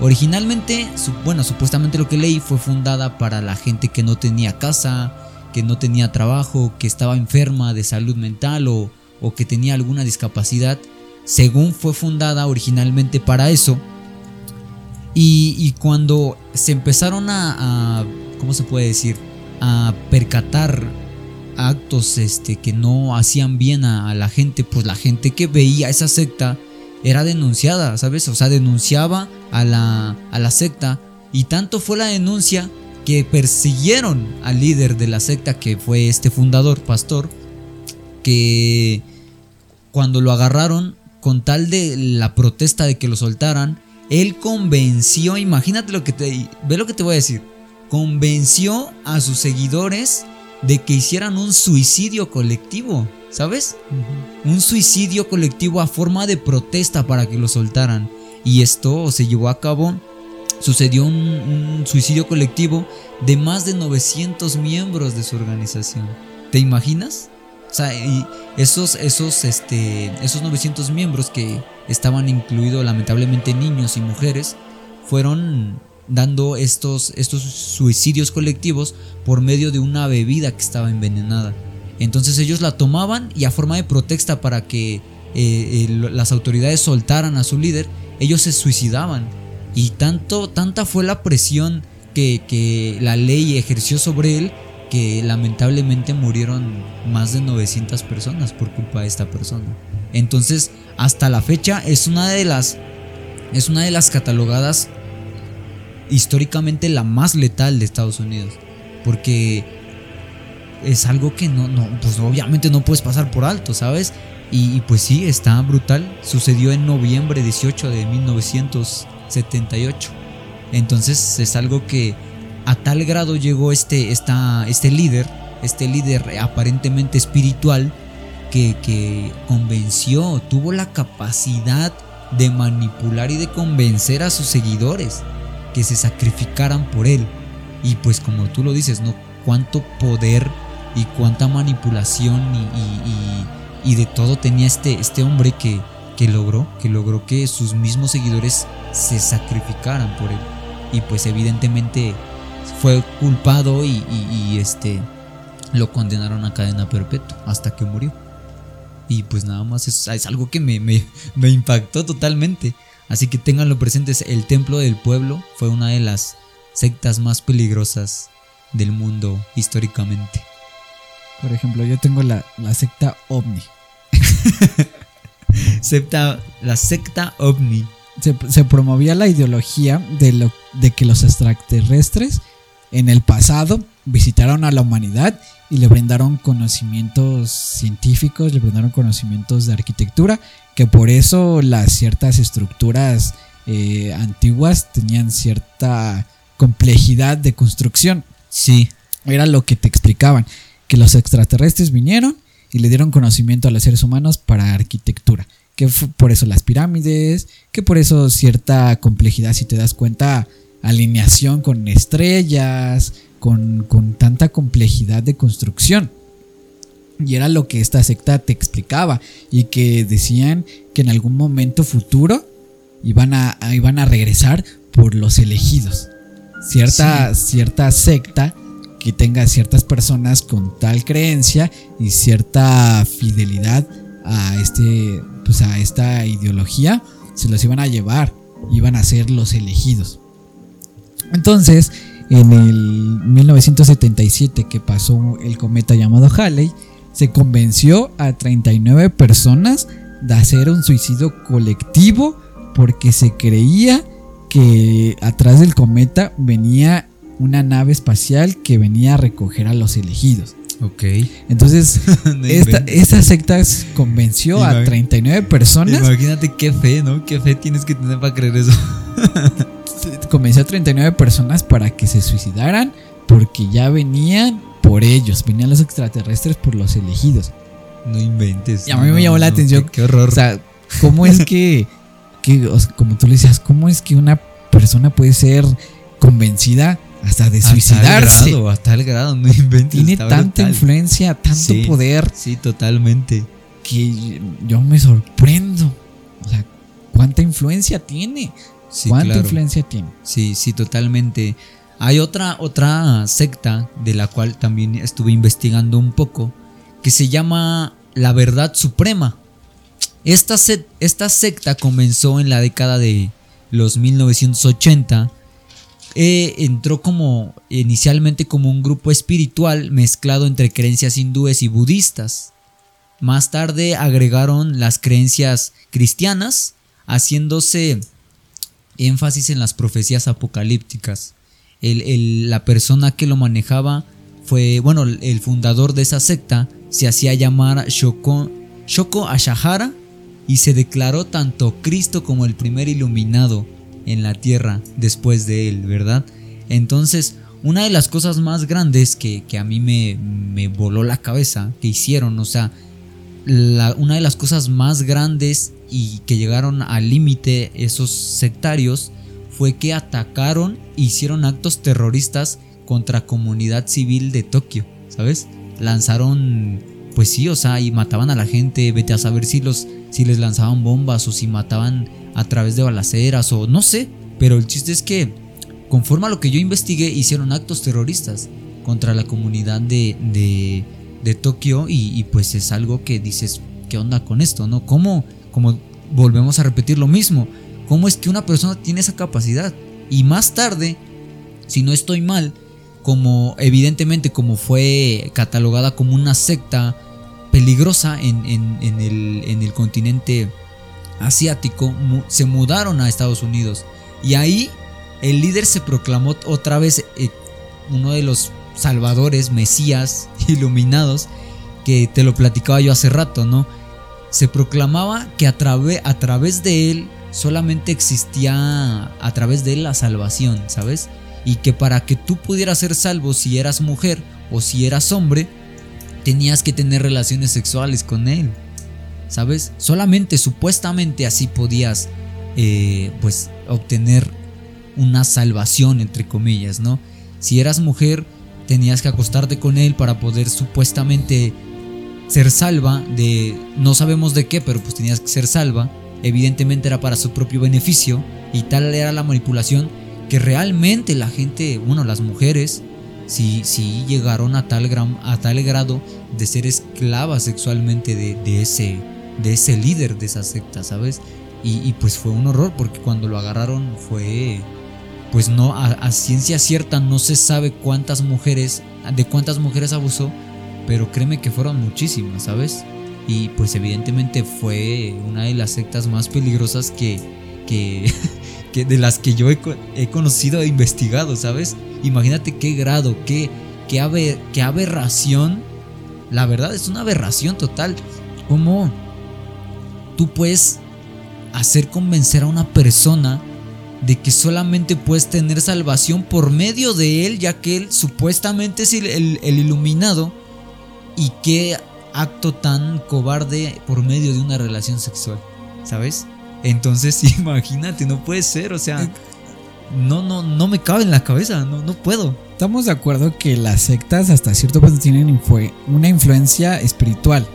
Originalmente, bueno, supuestamente lo que leí fue fundada para la gente que no tenía casa, que no tenía trabajo, que estaba enferma de salud mental o que tenía alguna discapacidad. Según fue fundada originalmente para eso. Y, cuando se empezaron a, a- ¿cómo se puede decir? A percatar actos este, que no hacían bien a, a la gente, pues la gente que veía esa secta era denunciada, ¿sabes? O sea, denunciaba a la, a la secta y tanto fue la denuncia que persiguieron al líder de la secta, que fue este fundador, pastor, que cuando lo agarraron, con tal de la protesta de que lo soltaran, él convenció, imagínate lo que te, ve lo que te voy a decir, convenció a sus seguidores de que hicieran un suicidio colectivo, ¿sabes? Un suicidio colectivo a forma de protesta para que lo soltaran. Y esto se llevó a cabo, sucedió un, un suicidio colectivo de más de 900 miembros de su organización. ¿Te imaginas? O sea, y esos, esos, este, esos 900 miembros que estaban incluidos lamentablemente niños y mujeres, fueron dando estos, estos suicidios colectivos por medio de una bebida que estaba envenenada. Entonces ellos la tomaban y a forma de protesta para que eh, el- las autoridades soltaran a su líder, ellos se suicidaban. Y tanto, tanta fue la presión que, que la ley ejerció sobre él que lamentablemente murieron más de 900 personas por culpa de esta persona. Entonces, hasta la fecha es una de las es una de las catalogadas históricamente la más letal de Estados Unidos, porque es algo que no, no, pues obviamente no puedes pasar por alto, ¿sabes? Y, pues sí, está brutal. Sucedió en noviembre 18 de 1978. Entonces es algo que a tal grado llegó este, esta, este líder, este líder aparentemente espiritual, que, convenció, tuvo la capacidad de manipular y de convencer a sus seguidores que se sacrificaran por él. Y pues como tú lo dices, ¿no? Cuánto poder y cuánta manipulación y, y- y- y de todo tenía este, este hombre que, que logró, que logró que sus mismos seguidores se sacrificaran por él. Y pues evidentemente fue culpado y, y- y, este lo condenaron a cadena perpetua hasta que murió. Y pues nada más es, es algo que me, me- me impactó totalmente. Así que ténganlo presentes, el Templo del Pueblo fue una de las sectas más peligrosas del mundo históricamente. Por ejemplo, yo tengo la, la secta OVNI. Secta, la secta ovni. Se, se promovía la ideología de, lo, de que los extraterrestres en el pasado visitaron a la humanidad y le brindaron conocimientos científicos, le brindaron conocimientos de arquitectura, que por eso las ciertas estructuras eh, antiguas tenían cierta complejidad de construcción. Sí, Era lo que te explicaban, que los extraterrestres vinieron y le dieron conocimiento a los seres humanos para arquitectura. Que fue por eso las pirámides, que por eso cierta complejidad, si te das cuenta, alineación con estrellas, con, con tanta complejidad de construcción. Y era lo que esta secta te explicaba y que decían que en algún momento futuro iban a, iban a regresar por los elegidos. Cierta, cierta secta que tenga ciertas personas con tal creencia y cierta fidelidad a este pues a esta ideología se los iban a llevar iban a ser los elegidos entonces en el 1977 que pasó el cometa llamado Halley se convenció a 39 personas de hacer un suicidio colectivo porque se creía que atrás del cometa venía una nave espacial que venía a recoger a los elegidos. ok. Entonces, No esta, esta secta convenció a Imag- 39 personas, Imagínate qué fe, ¿no? Qué fe tienes que tener para creer eso. convenció a 39 personas para que se suicidaran porque ya venían por ellos, venían los extraterrestres por los elegidos. No inventes. Y a mí No, me llamó la no, atención. Qué, qué horror. O sea, ¿cómo es que, que, o sea, como tú le decías, cómo es que una persona puede ser convencida hasta de A tal suicidarse? grado, a tal grado, no inventes. Tiene tanta brutal. influencia, tanto Sí. poder Sí, totalmente. que yo me sorprendo. O sea, ¿cuánta influencia tiene? Sí, ¿Cuánta claro. influencia tiene? Sí, sí, totalmente. Hay otra, otra secta de la cual también estuve investigando un poco, que se llama La Verdad Suprema. Esta, esta secta comenzó en la década de los 1980. Eh, entró como inicialmente como un grupo espiritual mezclado entre creencias hindúes y budistas. Más tarde agregaron las creencias cristianas, haciéndose énfasis en las profecías apocalípticas. El- la persona que lo manejaba fue, bueno, el fundador de esa secta se hacía llamar Shoko, Shoko Ashahara y se declaró tanto Cristo como el primer iluminado en la tierra después de él, ¿verdad? Entonces, una de las cosas más grandes que, que a mí me, me voló la cabeza que hicieron, o sea, una de las cosas más grandes y que llegaron al límite esos sectarios fue que atacaron e hicieron actos terroristas contra comunidad civil de Tokio, ¿sabes? Lanzaron, pues sí, o sea, y mataban a la gente, vete a saber si los si les lanzaban bombas o si mataban a través de balaceras o no sé, pero el chiste es que conforme a lo que yo investigué hicieron actos terroristas contra la comunidad de, de, de Tokio y, pues es algo que dices, ¿qué onda con esto? ¿No? ¿Cómo? Como volvemos a repetir lo mismo, ¿cómo es que una persona tiene esa capacidad? Y más tarde, si no estoy mal, como evidentemente como fue catalogada como una secta peligrosa en, en- en el, en el continente asiático, se mudaron a Estados Unidos. Y ahí el líder se proclamó otra vez eh, uno de los salvadores, mesías, iluminados, que te lo platicaba yo hace rato, ¿no? Se proclamaba que a, a través de él solamente existía a través de él la salvación, ¿sabes? Y que para que tú pudieras ser salvo si eras mujer o si eras hombre, tenías que tener relaciones sexuales con él, ¿sabes? Solamente, supuestamente así podías, eh, pues, obtener una salvación, entre comillas, ¿no? Si eras mujer, tenías que acostarte con él para poder supuestamente ser salva de, no sabemos de qué, pero pues tenías que ser salva. Evidentemente era para su propio beneficio y tal era la manipulación que realmente la gente, bueno, las mujeres, sí, sí llegaron a tal, gran, a tal grado de ser esclavas sexualmente de, ese, de ese líder de esa secta, ¿sabes? Y, pues fue un horror porque cuando lo agarraron fue, pues no, a, ciencia cierta no se sabe cuántas mujeres, de cuántas mujeres abusó, pero créeme que fueron muchísimas, ¿sabes? Y pues evidentemente fue una de las sectas más peligrosas que, que, de las que yo he, conocido e investigado, ¿sabes? Imagínate qué grado, qué, qué, qué aberración. La verdad es una aberración total. ¿Cómo tú puedes hacer convencer a una persona de que solamente puedes tener salvación por medio de él, ya que él supuestamente es el, el iluminado? Y qué acto tan cobarde por medio de una relación sexual, ¿sabes? Entonces, imagínate, no puede ser, o sea, no, no, no me cabe en la cabeza, no, no puedo. Estamos de acuerdo que las sectas hasta cierto punto tienen una influencia espiritual.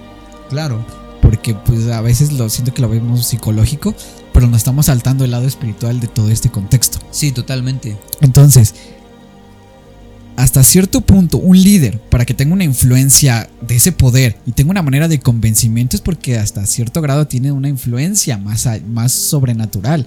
Claro. Porque pues a veces lo siento que lo vemos psicológico, pero nos estamos saltando el lado espiritual de todo este contexto. Sí, totalmente. Entonces, hasta cierto punto un líder para que tenga una influencia de ese poder y tenga una manera de convencimiento es porque hasta cierto grado tiene una influencia más, más sobrenatural.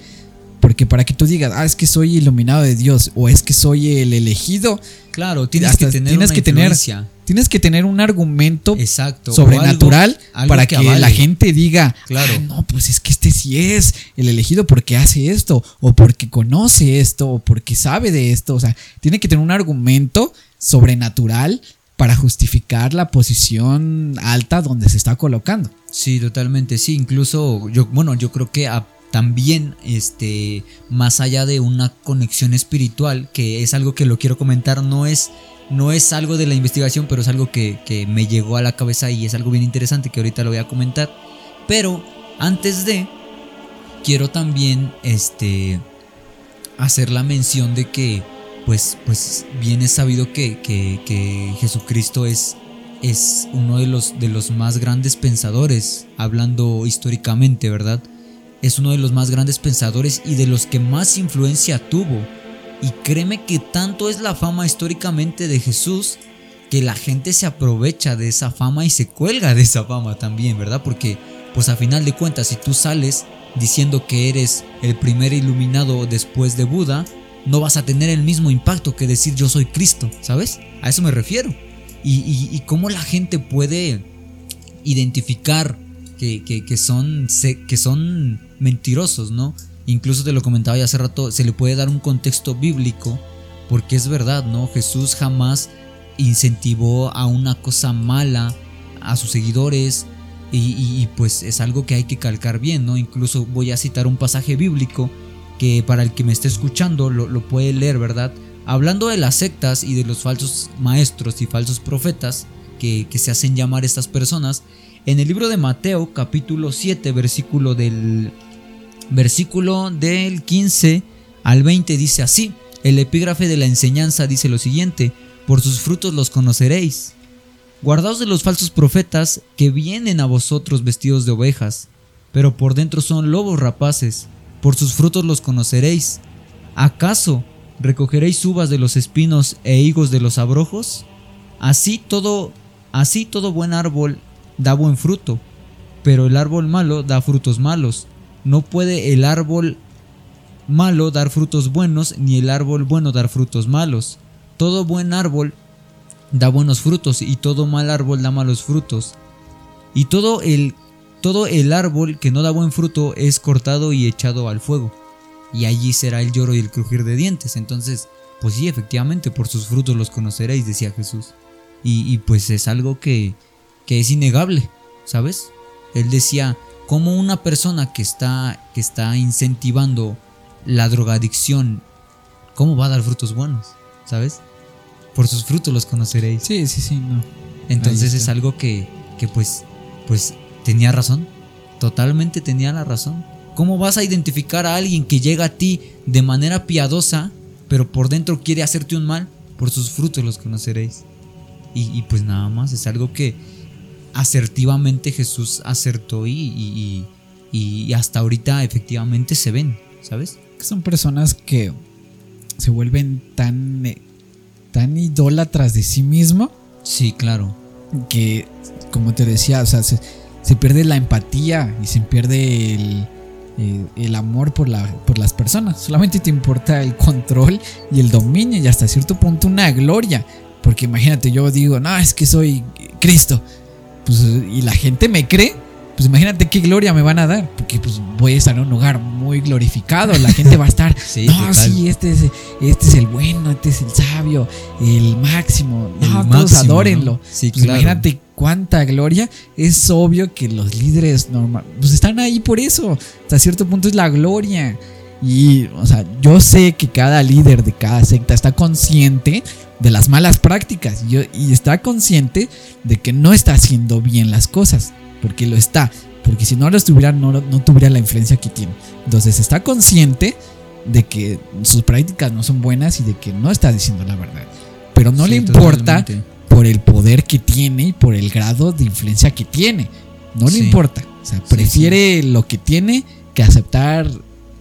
Porque para que tú digas, ah, es que soy iluminado de Dios o es que soy el elegido. Claro, tienes que tener tienes que tener tienes que tener un argumento Exacto, sobrenatural para que, la gente diga, claro. Ah, no, pues es que este sí es el elegido porque hace esto o porque conoce esto o porque sabe de esto, o sea, tiene que tener un argumento sobrenatural para justificar la posición alta donde se está colocando. Sí, totalmente, sí, incluso yo bueno, yo creo que a también este más allá de una conexión espiritual que es algo que lo quiero comentar no es no es algo de la investigación pero es algo que, me llegó a la cabeza y es algo bien interesante que ahorita lo voy a comentar. Pero antes de quiero también este hacer la mención de que pues pues bien es sabido que, que, Jesucristo es es uno de los de los más grandes pensadores hablando históricamente verdad es uno de los más grandes pensadores y de los que más influencia tuvo. Y créeme que tanto es la fama históricamente de Jesús que la gente se aprovecha de esa fama y se cuelga de esa fama también, ¿verdad? Porque pues a final de cuentas si tú sales diciendo que eres el primer iluminado después de Buda, no vas a tener el mismo impacto que decir yo soy Cristo, ¿sabes? A eso me refiero. Y, y cómo la gente puede identificar que, son, que son mentirosos, ¿no? Incluso te lo comentaba ya hace rato, se le puede dar un contexto bíblico, porque es verdad, ¿no? Jesús jamás incentivó a una cosa mala a sus seguidores y, pues es algo que hay que calcar bien, ¿no? Incluso voy a citar un pasaje bíblico que para el que me esté escuchando lo, puede leer, ¿verdad? Hablando de las sectas y de los falsos maestros y falsos profetas que, que se hacen llamar estas personas, en el libro de Mateo, capítulo 7, versículo del versículo del 15 al 20 dice así: El epígrafe de la enseñanza dice lo siguiente: Por sus frutos los conoceréis. Guardaos de los falsos profetas que vienen a vosotros vestidos de ovejas, pero por dentro son lobos rapaces. Por sus frutos los conoceréis. ¿Acaso recogeréis uvas de los espinos e higos de los abrojos? Así todo, así todo buen árbol da buen fruto, pero el árbol malo da frutos malos. No puede el árbol malo dar frutos buenos, ni el árbol bueno dar frutos malos. Todo buen árbol da buenos frutos y todo mal árbol da malos frutos. Y todo el todo el árbol que no da buen fruto es cortado y echado al fuego. Y allí será el lloro y el crujir de dientes. Entonces, pues sí, efectivamente, por sus frutos los conoceréis, decía Jesús. Y, y pues es algo que, que es innegable, ¿sabes? Él decía, como una persona que está, que está incentivando la drogadicción, ¿cómo va a dar frutos buenos? ¿Sabes? Por sus frutos los conoceréis. Sí, sí, sí, no. Entonces es algo que, que pues, pues tenía razón. Totalmente tenía la razón. ¿Cómo vas a identificar a alguien que llega a ti de manera piadosa, pero por dentro quiere hacerte un mal? Por sus frutos los conoceréis. Y, y pues nada más, es algo que asertivamente Jesús acertó y, y- y- y hasta ahorita efectivamente se ven, ¿sabes? Que son personas que se vuelven tan, eh, tan idólatras de sí mismo Sí, claro. que, como te decía, o sea, se, se pierde la empatía y se pierde el, eh, el amor por, la, por las personas. Solamente te importa el control y el dominio y hasta cierto punto una gloria. Porque imagínate, yo digo, no, es que soy Cristo. Pues, y la gente me cree. Pues imagínate qué gloria me van a dar. Porque pues voy a estar en un lugar muy glorificado. La gente va a estar. Sí, no, total. sí, este es, este es el bueno, este es el sabio, el máximo. El No, todos adórenlo. ¿no? Sí, Pues claro. Imagínate cuánta gloria. Es obvio que los líderes normal, pues están ahí por eso. Hasta cierto punto es la gloria. Y, o sea, yo sé que cada líder de cada secta está consciente de las malas prácticas y, está consciente de que no está haciendo bien las cosas. Porque lo está. Porque si no lo estuviera, no, no tuviera la influencia que tiene. Entonces está consciente de que sus prácticas no son buenas y de que no está diciendo la verdad. Pero no Sí, le importa totalmente. por el poder que tiene y por el grado de influencia que tiene. No le importa. O sea, Sí, prefiere lo que tiene que aceptar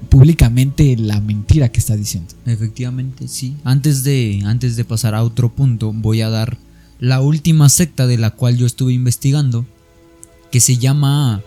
públicamente la mentira que está diciendo. Efectivamente, sí. Antes de, antes de pasar a otro punto, voy a dar la última secta de la cual yo estuve investigando, que se llama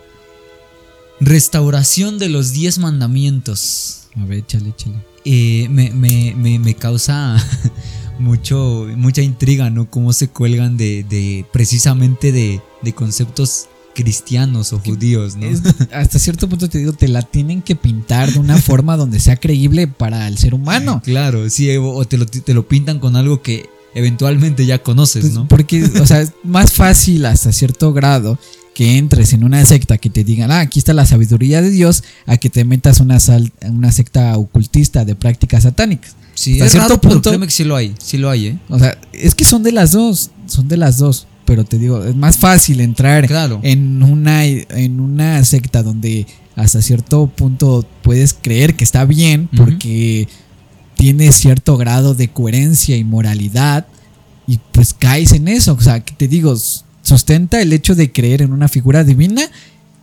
Restauración de los Diez Mandamientos. A ver, échale, échale. Eh, me, me- me- me causa mucho, mucha intriga, ¿no? Cómo se cuelgan de, de precisamente de, de conceptos cristianos o judíos, ¿no? Es- hasta cierto punto te digo, te la tienen que pintar de una forma donde sea creíble para el ser humano. Claro, sí, o o te lo, te lo pintan con algo que eventualmente ya conoces, Pues, ¿no? Porque, o sea, es más fácil hasta cierto grado que entres en una secta que te digan, ah, aquí está la sabiduría de Dios, a que te metas una, sal- una secta ocultista de prácticas satánicas. Sí, hasta es cierto raro, pero punto- créeme que sí lo hay, sí lo hay, ¿eh? O sea, es que son de las dos, son de las dos. Pero te digo, es más fácil entrar Claro. en una, en una secta donde hasta cierto punto puedes creer que está bien porque tiene cierto grado de coherencia y moralidad y pues caes en eso. O sea, que te digo, sustenta el hecho de creer en una figura divina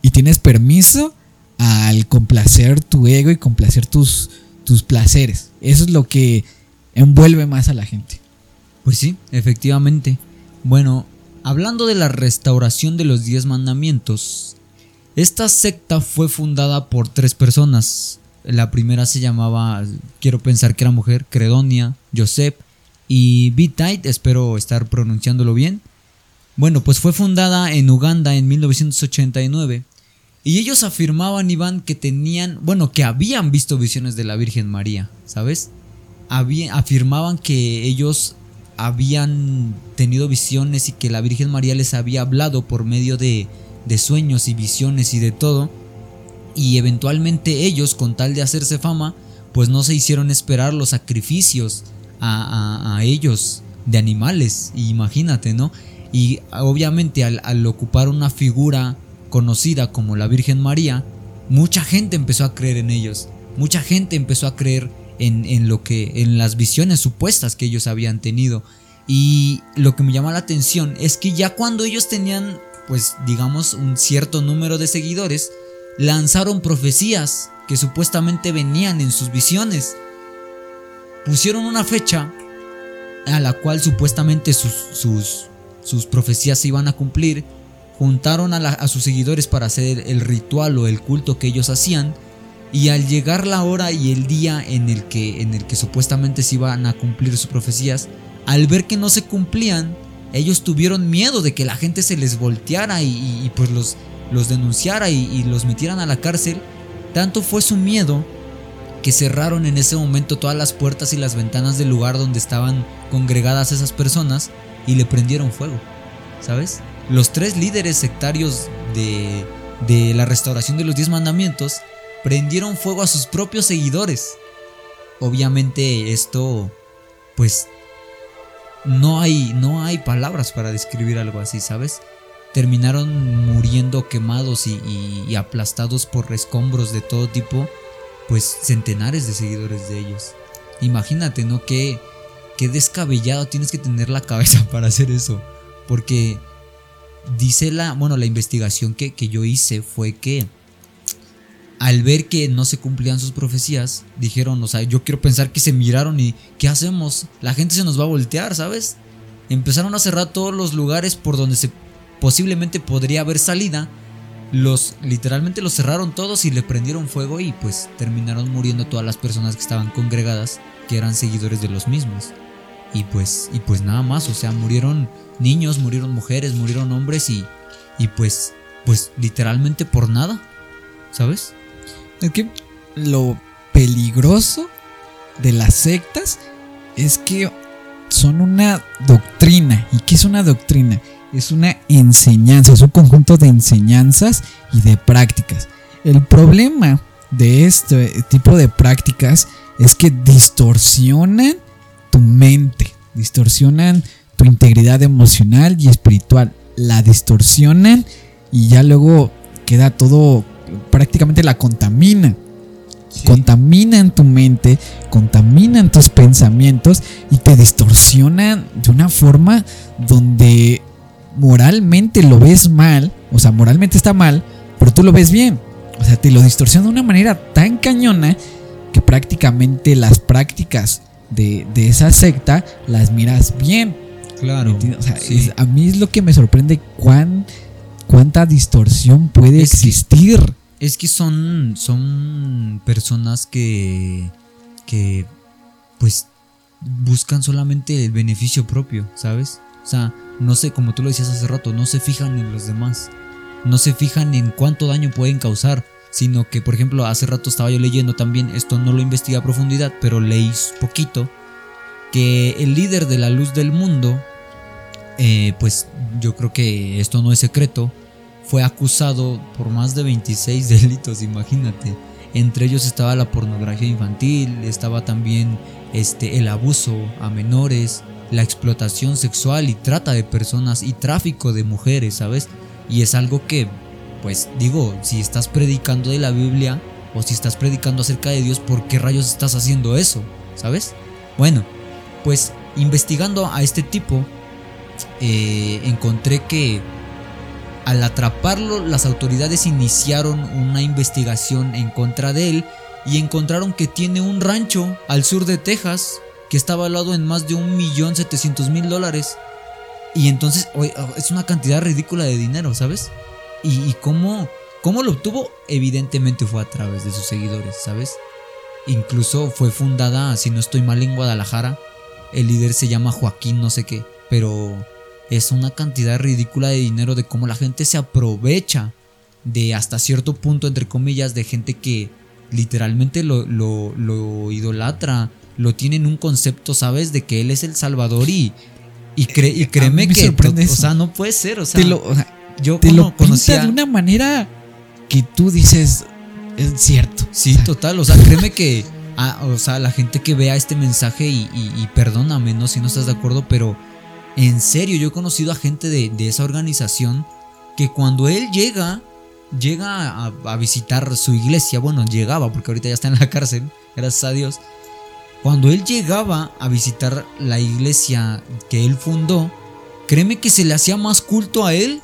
y tienes permiso al complacer tu ego y complacer tus, tus placeres. Eso es lo que envuelve más a la gente. Pues sí, efectivamente. Bueno, hablando de la restauración de los diez mandamientos, esta secta fue fundada por tres personas. La primera se llamaba, quiero pensar que era mujer, Credonia, Joseph y Bitait, espero estar pronunciándolo bien. Bueno, pues fue fundada en Uganda en 1989 y ellos afirmaban, Iván, que tenían, bueno, que habían visto visiones de la Virgen María, ¿sabes? Afirmaban que ellos habían tenido visiones y que la Virgen María les había hablado por medio de, de sueños y visiones y de todo. Y eventualmente ellos, con tal de hacerse fama, pues no se hicieron esperar los sacrificios a, ellos de animales. Imagínate, ¿no? Y obviamente al, al ocupar una figura conocida como la Virgen María, mucha gente empezó a creer en ellos. Mucha gente empezó a creer en, lo que. en las visiones supuestas que ellos habían tenido. Y lo que me llama la atención es que ya cuando ellos tenían, pues digamos, un cierto número de seguidores, lanzaron profecías que supuestamente venían en sus visiones. Pusieron una fecha a la cual supuestamente sus, sus, sus profecías se iban a cumplir. Juntaron a, a sus seguidores para hacer el ritual o el culto que ellos hacían. Y al llegar la hora y el día en el que, en el que supuestamente se iban a cumplir sus profecías, al ver que no se cumplían, ellos tuvieron miedo de que la gente se les volteara y, pues los, los denunciara y, y los metieran a la cárcel. Tanto fue su miedo que cerraron en ese momento todas las puertas y las ventanas del lugar donde estaban congregadas esas personas y le prendieron fuego, ¿sabes? Los tres líderes sectarios de, de la restauración de los diez mandamientos prendieron fuego a sus propios seguidores. Obviamente esto, pues, no hay, no hay palabras para describir algo así, ¿sabes? Terminaron muriendo quemados y, y aplastados por escombros de todo tipo, pues centenares de seguidores de ellos. Imagínate, ¿no? Qué, qué descabellado tienes que tener la cabeza para hacer eso. Porque dice la, bueno, la investigación que, que yo hice fue que al ver que no se cumplían sus profecías, dijeron, o sea, yo quiero pensar que se miraron y ¿qué hacemos? La gente se nos va a voltear, ¿sabes? Empezaron a cerrar todos los lugares por donde se posiblemente podría haber salida. Los literalmente los cerraron todos y le prendieron fuego y pues terminaron muriendo todas las personas que estaban congregadas, que eran seguidores de los mismos. Y pues y pues nada más, o sea, murieron niños, murieron mujeres, murieron hombres y y pues pues literalmente por nada. ¿Sabes? Es que lo peligroso de las sectas es que son una doctrina. ¿Y qué es una doctrina? Es una enseñanza, es un conjunto de enseñanzas y de prácticas. El problema de este tipo de prácticas es que distorsionan tu mente, distorsionan tu integridad emocional y espiritual, la distorsionan y ya luego queda todo prácticamente la contamina. Sí. Contaminan tu mente, contaminan tus pensamientos y te distorsionan de una forma donde moralmente lo ves mal, o sea, moralmente está mal, pero tú lo ves bien. O sea, te lo distorsiona de una manera tan cañona que prácticamente las prácticas de, de esa secta las miras bien. Claro. O sea, sí. es, a mí es lo que me sorprende cuán cuánta distorsión puede Es existir. Es que son, son personas que, que, pues, buscan solamente el beneficio propio, ¿sabes? O sea, no sé, como tú lo decías hace rato, no se fijan en los demás, no se fijan en cuánto daño pueden causar, sino que, por ejemplo, hace rato estaba yo leyendo también, esto no lo investigué a profundidad, pero leí poquito, que el líder de la luz del mundo, eh, pues yo creo que esto no es secreto, fue acusado por más de 26 delitos, imagínate. Entre ellos estaba la pornografía infantil, estaba también este, el abuso a menores, la explotación sexual y trata de personas y tráfico de mujeres, ¿sabes? Y es algo que, pues digo, si estás predicando de la Biblia o si estás predicando acerca de Dios, ¿por qué rayos estás haciendo eso? ¿Sabes? Bueno, pues investigando a este tipo, eh, encontré que al atraparlo las autoridades iniciaron una investigación en contra de él y encontraron que tiene un rancho al sur de Texas que está valuado en más de un millón setecientos mil dólares. Y entonces es una cantidad ridícula de dinero, ¿sabes? Y, y cómo, cómo lo obtuvo, evidentemente fue a través de sus seguidores, ¿sabes? Incluso fue fundada, si no estoy mal, en Guadalajara. El líder se llama Joaquín no sé qué, pero es una cantidad ridícula de dinero de cómo la gente se aprovecha de hasta cierto punto, entre comillas, de gente que literalmente lo, lo, lo idolatra, lo tiene en un concepto, ¿sabes? De que él es el Salvador y, y, cre- y créeme que, o sea, no puede ser, o sea, te lo, o sea, yo te lo conocía... de una manera que tú dices, es cierto. Sí, total, o sea, créeme que, ah, o sea, la gente que vea este mensaje y, y- y perdóname, ¿no? Si no estás de acuerdo, pero en serio, yo he conocido a gente de, de esa organización que cuando él llega, llega a, a visitar su iglesia, bueno, llegaba, porque ahorita ya está en la cárcel, gracias a Dios. Cuando él llegaba a visitar la iglesia que él fundó, créeme que se le hacía más culto a él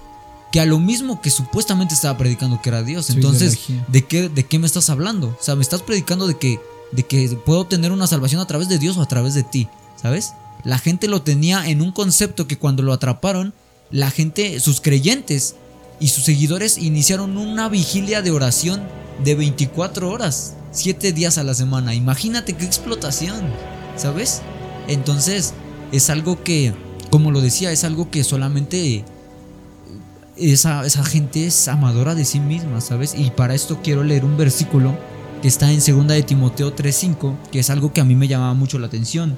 que a lo mismo que supuestamente estaba predicando que era Dios. Entonces. ¿de qué, ¿de qué me estás hablando? O sea, me estás predicando de que, de que puedo obtener una salvación a través de Dios o a través de ti, ¿sabes? La gente lo tenía en un concepto que cuando lo atraparon, la gente, sus creyentes y sus seguidores iniciaron una vigilia de oración de 24 horas, 7 días a la semana. Imagínate qué explotación, ¿sabes? Entonces, es algo que, como lo decía, es algo que solamente esa, esa gente es amadora de sí misma, ¿sabes? Y para esto quiero leer un versículo que está en 2 de Timoteo 3:5, que es algo que a mí me llamaba mucho la atención,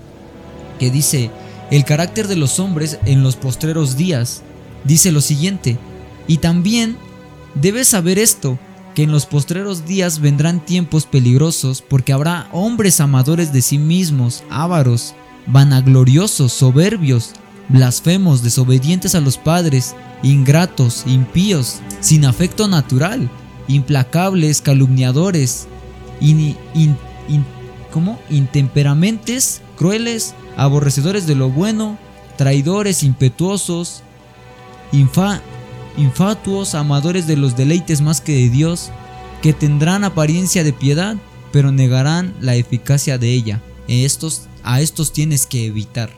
que dice, el carácter de los hombres en los postreros días, dice lo siguiente, y también debes saber esto, que en los postreros días vendrán tiempos peligrosos porque habrá hombres amadores de sí mismos, ávaros, vanagloriosos, soberbios, blasfemos, desobedientes a los padres, ingratos, impíos, sin afecto natural, implacables, calumniadores, ¿cómo? intemperamentes, crueles, aborrecedores de lo bueno, traidores, impetuosos, infatuos, amadores de los deleites más que de Dios, que tendrán apariencia de piedad, pero negarán la eficacia de ella. Estos, a estos tienes que evitar.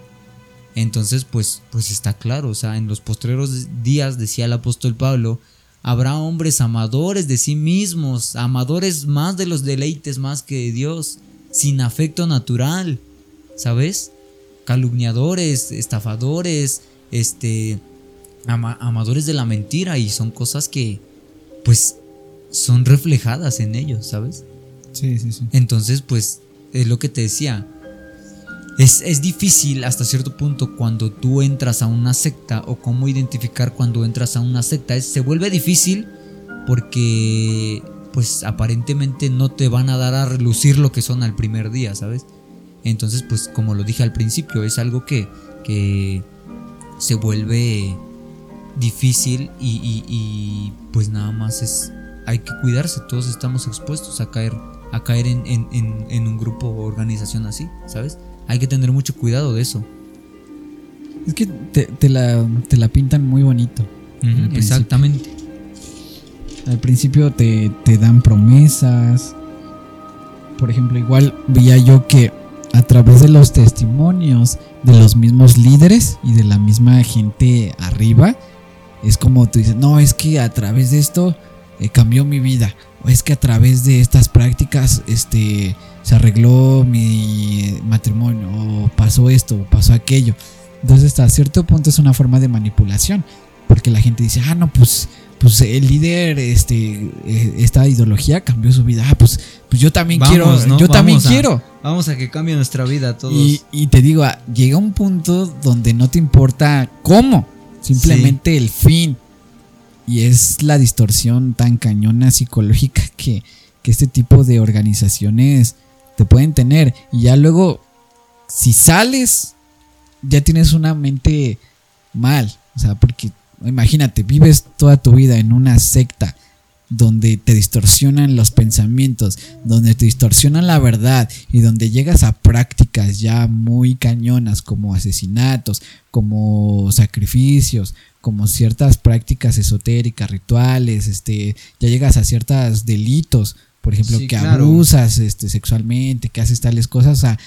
Entonces, pues, pues está claro, o sea, en los postreros días, decía el apóstol Pablo, habrá hombres amadores de sí mismos, amadores más de los deleites más que de Dios, sin afecto natural, ¿sabes? Calumniadores, estafadores, este, amadores de la mentira y son cosas que, pues, son reflejadas en ellos, ¿sabes? Sí, sí, sí. Entonces, pues, es lo que te decía, es, difícil hasta cierto punto cuando tú entras a una secta o cómo identificar cuando entras a una secta. se vuelve difícil porque pues aparentemente no te van a dar a relucir lo que son al primer día, ¿sabes? Entonces pues como lo dije al principio, es algo que, que se vuelve difícil y, pues nada más es hay que cuidarse, todos estamos expuestos a caer a caer en, en un grupo o organización así, ¿sabes? hay que tener mucho cuidado de eso. Es que te, la, pintan muy bonito. exactamente. Al principio te, te dan promesas. Por ejemplo, igual veía yo que a través de los testimonios de los mismos líderes y de la misma gente arriba, es como tú dices, no, es que a través de esto eh, cambió mi vida. O es que a través de estas prácticas, este, se arregló mi matrimonio, o pasó esto, o pasó aquello. Entonces, hasta cierto punto es una forma de manipulación, porque la gente dice, ah, no, pues, pues el líder, este, eh, esta ideología cambió su vida. Ah, pues, pues yo también quiero, yo también quiero. Vamos a que cambie nuestra vida todos. Y, te digo, ah, llega un punto donde no te importa cómo, simplemente el fin. Y es la distorsión tan cañona psicológica que, que este tipo de organizaciones te pueden tener. Y ya luego, si sales, ya tienes una mente mal. O sea, porque imagínate, vives toda tu vida en una secta donde te distorsionan los pensamientos, donde te distorsionan la verdad y donde llegas a prácticas ya muy cañonas como asesinatos, como sacrificios, como ciertas prácticas esotéricas, rituales, este, ya llegas a ciertos delitos por ejemplo, que abusas este, sexualmente, que haces tales cosas, o sea,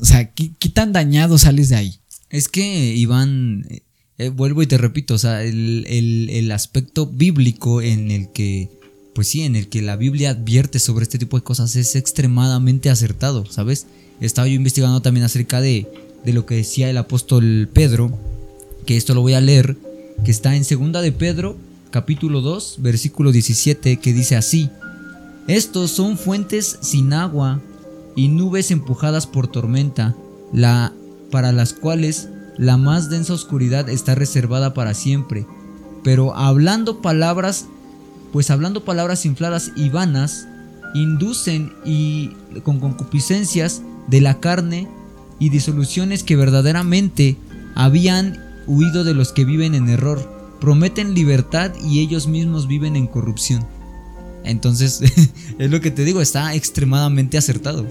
o sea ¿qué, tan dañado sales de ahí? Es que, Iván, eh, vuelvo y te repito, o sea, el, el, aspecto bíblico en el que, pues sí, en el que la Biblia advierte sobre este tipo de cosas es extremadamente acertado, ¿sabes? Estaba yo investigando también acerca de, de lo que decía el apóstol Pedro, que esto lo voy a leer, que está en segunda de Pedro, capítulo 2, versículo 17, que dice así, estos son fuentes sin agua y nubes empujadas por tormenta, la, para las cuales la más densa oscuridad está reservada para siempre. Pero hablando palabras, pues hablando palabras infladas y vanas, inducen y con concupiscencias de la carne y disoluciones que verdaderamente habían huido de los que viven en error, prometen libertad y ellos mismos viven en corrupción. Entonces, es lo que te digo, está extremadamente acertado.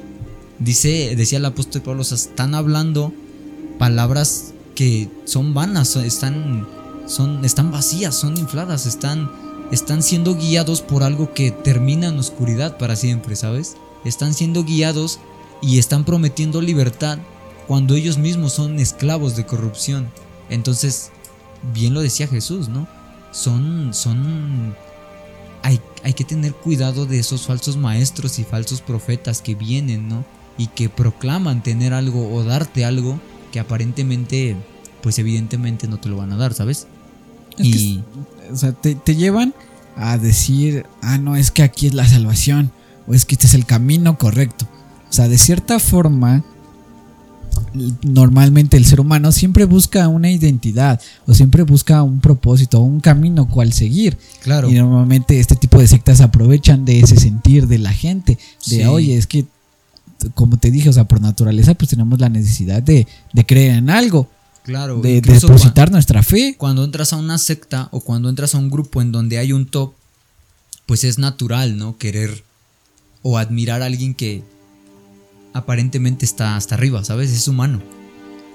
Dice, decía el apóstol Pablo, están hablando palabras que son vanas, están, son, están vacías, son infladas, están, están siendo guiados por algo que termina en oscuridad para siempre, ¿sabes? Están siendo guiados y están prometiendo libertad cuando ellos mismos son esclavos de corrupción. Entonces, bien lo decía Jesús, ¿no? Son, son hay, que tener cuidado de esos falsos maestros y falsos profetas que vienen, ¿no? Y que proclaman tener algo o darte algo que aparentemente, pues evidentemente no te lo van a dar, ¿sabes? y... o sea, te, llevan a decir, ah, no, es que aquí es la salvación. o es que este es el camino correcto. O sea, de cierta forma, normalmente el ser humano siempre busca una identidad o siempre busca un propósito o un camino cual seguir. Claro. Y normalmente este tipo de sectas aprovechan de ese sentir de la gente, de Sí. oye, es que, como te dije, o sea, por naturaleza pues tenemos la necesidad de, de creer en algo, Claro. de, depositar nuestra fe. cua- Cuando entras a una secta o cuando entras a un grupo en donde hay un top, pues es natural, ¿no? Querer o admirar a alguien que aparentemente está hasta arriba, ¿sabes? Es humano.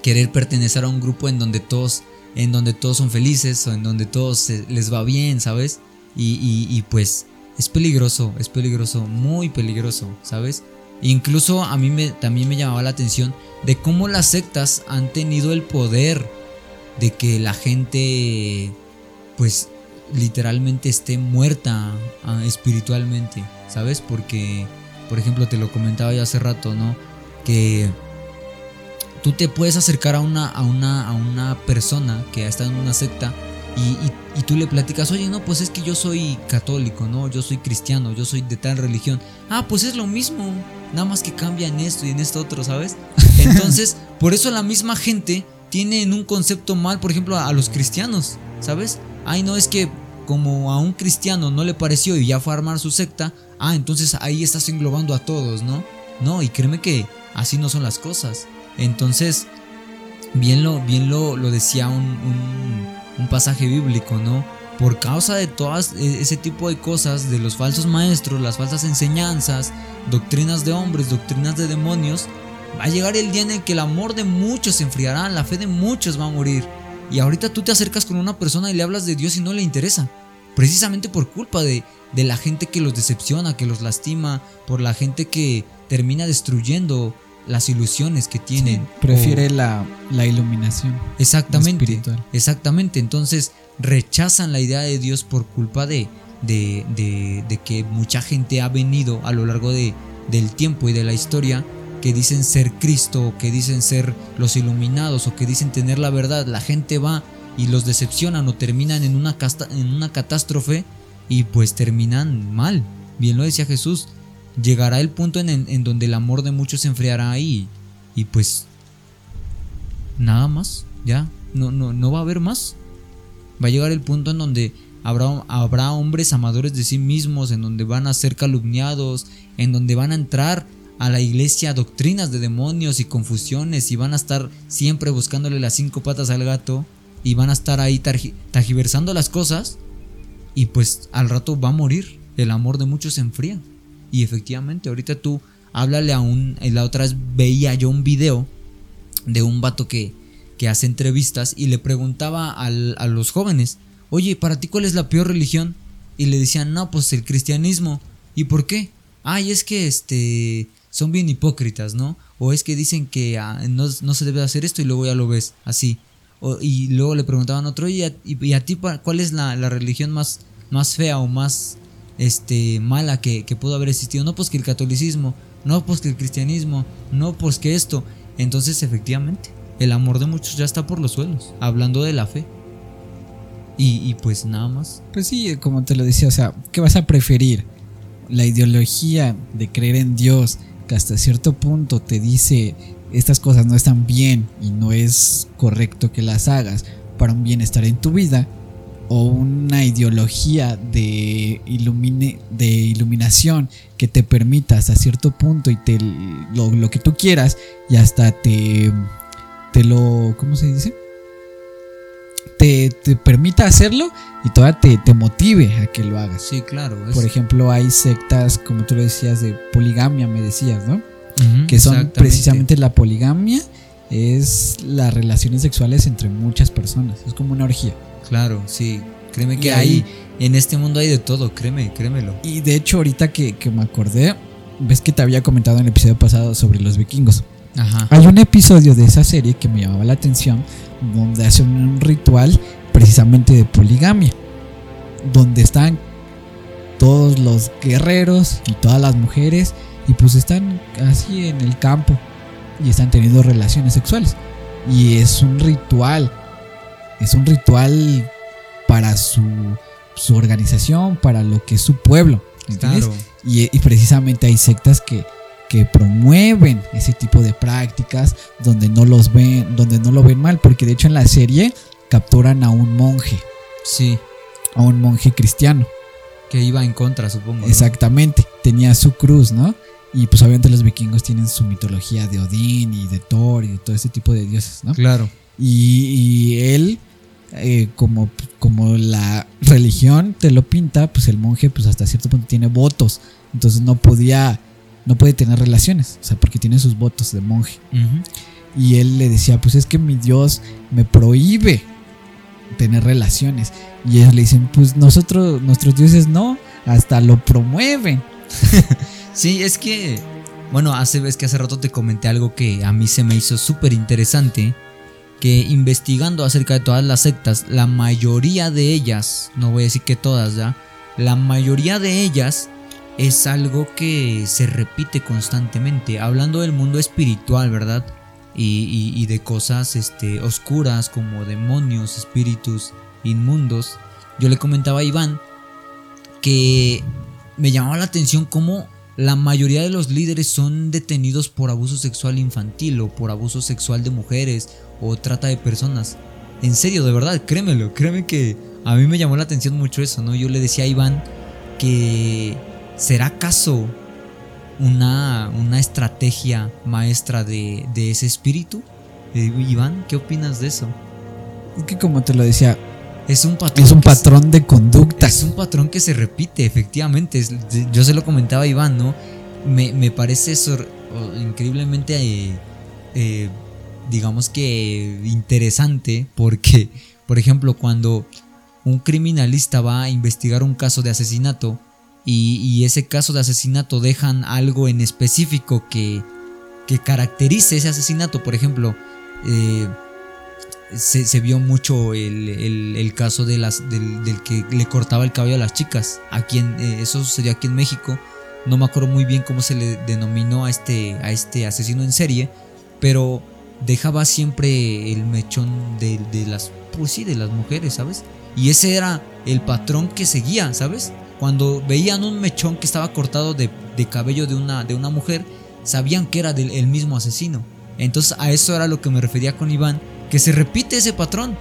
Querer pertenecer a un grupo en donde todos, en donde todos son felices o en donde todos se- les va bien, ¿sabes? Y, y- y, pues es peligroso, es peligroso, muy peligroso, ¿sabes? Incluso a mí me, también me llamaba la atención de cómo las sectas han tenido el poder de que la gente, pues, literalmente esté muerta ah, espiritualmente, ¿sabes? Porque, por ejemplo, te lo comentaba ya hace rato, ¿no? Que tú te puedes acercar a una, a una, a una persona que está en una secta y, y- y tú le platicas, oye, no, pues es que yo soy católico, ¿no? Yo soy cristiano, yo soy de tal religión. Ah, pues es lo mismo, nada más que cambia en esto y en esto otro, ¿sabes? Entonces, por eso la misma gente tiene en un concepto mal, por ejemplo, a, a los cristianos, ¿sabes? Ay, no, es que como a un cristiano no le pareció y ya fue a armar su secta, ah, entonces ahí estás englobando a todos, ¿no? No, y créeme que así no son las cosas. Entonces, bien lo, bien lo, lo decía un, un- un pasaje bíblico, ¿no? Por causa de todas e- ese tipo de cosas, de los falsos maestros, las falsas enseñanzas, doctrinas de hombres, doctrinas de demonios, va a llegar el día en el que el amor de muchos se enfriará, la fe de muchos va a morir. Y ahorita tú te acercas con una persona y le hablas de Dios y no le interesa. Precisamente por culpa de, de la gente que los decepciona, que los lastima, por la gente que termina destruyendo las ilusiones que tienen. Prefiere la, la iluminación. Exactamente. espiritual. Exactamente. Entonces rechazan la idea de Dios por culpa de, de, de- de que mucha gente ha venido a lo largo de, del tiempo y de la historia que dicen ser Cristo, o que dicen ser los iluminados o que dicen tener la verdad. La gente va y los decepcionan o terminan en una, casta- en una catástrofe y pues terminan mal. Bien lo decía Jesús. Llegará el punto en, en- donde el amor de muchos se enfriará y, y pues nada más, ya, no, no, no va a haber más. Va a llegar el punto en donde habrá, habrá hombres amadores de sí mismos, en donde van a ser calumniados, en donde van a entrar a la iglesia doctrinas de demonios y confusiones y van a estar siempre buscándole las cinco patas al gato y van a estar ahí tajiversando las cosas y pues al rato va a morir. El amor de muchos se enfría. Y efectivamente, ahorita tú háblale a un... La otra vez veía yo un video de un vato que, que hace entrevistas y le preguntaba a los jóvenes, oye, ¿para ti cuál es la peor religión? Y le decían, no, pues el cristianismo. ¿Y por qué? Ay, es que este son bien hipócritas, ¿no? O es que dicen que ah, no, no se debe hacer esto y luego ya lo ves así. Y luego le preguntaban a otro, ¿y a, y- y a ti cuál es la, la religión más, más fea o más este, mala que, que pudo haber existido? No, pues que el catolicismo, no, pues que el cristianismo, no, pues que esto. Entonces, efectivamente, el amor de muchos ya está por los suelos, hablando de la fe. Y, y pues nada más. Pues sí, como te lo decía, o sea, ¿qué vas a preferir? La ideología de creer en Dios, que hasta cierto punto te dice estas cosas no están bien y no es correcto que las hagas para un bienestar en tu vida, o una ideología de, ilumine, de iluminación que te permita hasta cierto punto y te lo, lo que tú quieras y hasta te, te lo, ¿cómo se dice? Te, te permita hacerlo y todavía te, te motive a que lo hagas. Sí, claro. es- Por ejemplo, hay sectas, como tú lo decías, de poligamia, me decías, ¿no? Que son precisamente la poligamia, es las relaciones sexuales entre muchas personas, es como una orgía. Claro, sí. Créeme que Y ahí, ahí- en este mundo hay de todo, créeme, créemelo. Y de hecho, ahorita que, que me acordé, ves que te había comentado en el episodio pasado sobre los vikingos. Ajá. Hay un episodio de esa serie que me llamaba la atención, donde hacen un ritual precisamente de poligamia, donde están todos los guerreros y todas las mujeres, y pues están así en el campo y están teniendo relaciones sexuales. Y es un ritual, es un ritual para su, su organización, para lo que es su pueblo. ¿entiendes? Claro. Y, y precisamente hay sectas que, que promueven ese tipo de prácticas donde no los ven, donde no lo ven mal, porque de hecho en la serie capturan a un monje, Sí, a un monje cristiano. que iba en contra, supongo. ¿no? Exactamente, tenía su cruz, ¿no? Y pues obviamente los vikingos tienen su mitología de Odín y de Thor y de todo ese tipo de dioses, ¿no? Claro. Y, y él, eh, como, como la religión te lo pinta, pues el monje pues hasta cierto punto tiene votos, entonces no podía, no puede tener relaciones, o sea, porque tiene sus votos de monje. Y él le decía, pues es que mi Dios me prohíbe tener relaciones. Y ellos le dicen, pues nosotros, nuestros dioses no, hasta lo promueven. Sí, es que, bueno, hace vez que hace rato te comenté algo que a mí se me hizo súper interesante, que investigando acerca de todas las sectas, la mayoría de ellas, no voy a decir que todas ya, la mayoría de ellas es algo que se repite constantemente, hablando del mundo espiritual, ¿verdad? Y, de cosas este, oscuras como demonios, espíritus inmundos. Yo le comentaba a Iván que me llamaba la atención cómo la mayoría de los líderes son detenidos por abuso sexual infantil o por abuso sexual de mujeres o trata de personas. En serio, de verdad, créemelo, créeme que a mí me llamó la atención mucho eso, ¿no? Yo le decía a Iván que será acaso una, una estrategia maestra de, de ese espíritu. Eh, Iván, ¿qué opinas de eso? Es que como te lo decía, Es un patrón. es un se- patrón de conducta. es un patrón que se repite, efectivamente. Es- Yo se lo comentaba a Iván, ¿no? Me, me parece sor- o- increíblemente, eh, eh, digamos que interesante, porque, por ejemplo, cuando un criminalista va a investigar un caso de asesinato y, ese caso de asesinato dejan algo en específico que, que caracterice ese asesinato, por ejemplo, eh, se, vio mucho el, el- caso del, que le cortaba el cabello a las chicas. Aquí eh, eso sucedió aquí en México. No me acuerdo muy bien cómo se le denominó a este, a este asesino en serie, pero dejaba siempre el mechón de, de las, pues sí, de las mujeres, ¿sabes? Y ese era el patrón que seguía, ¿sabes? Cuando veían un mechón que estaba cortado de, de cabello de una, de una mujer, sabían que era del el mismo asesino. Entonces a eso era lo que me refería con Iván, que se repite ese patrón.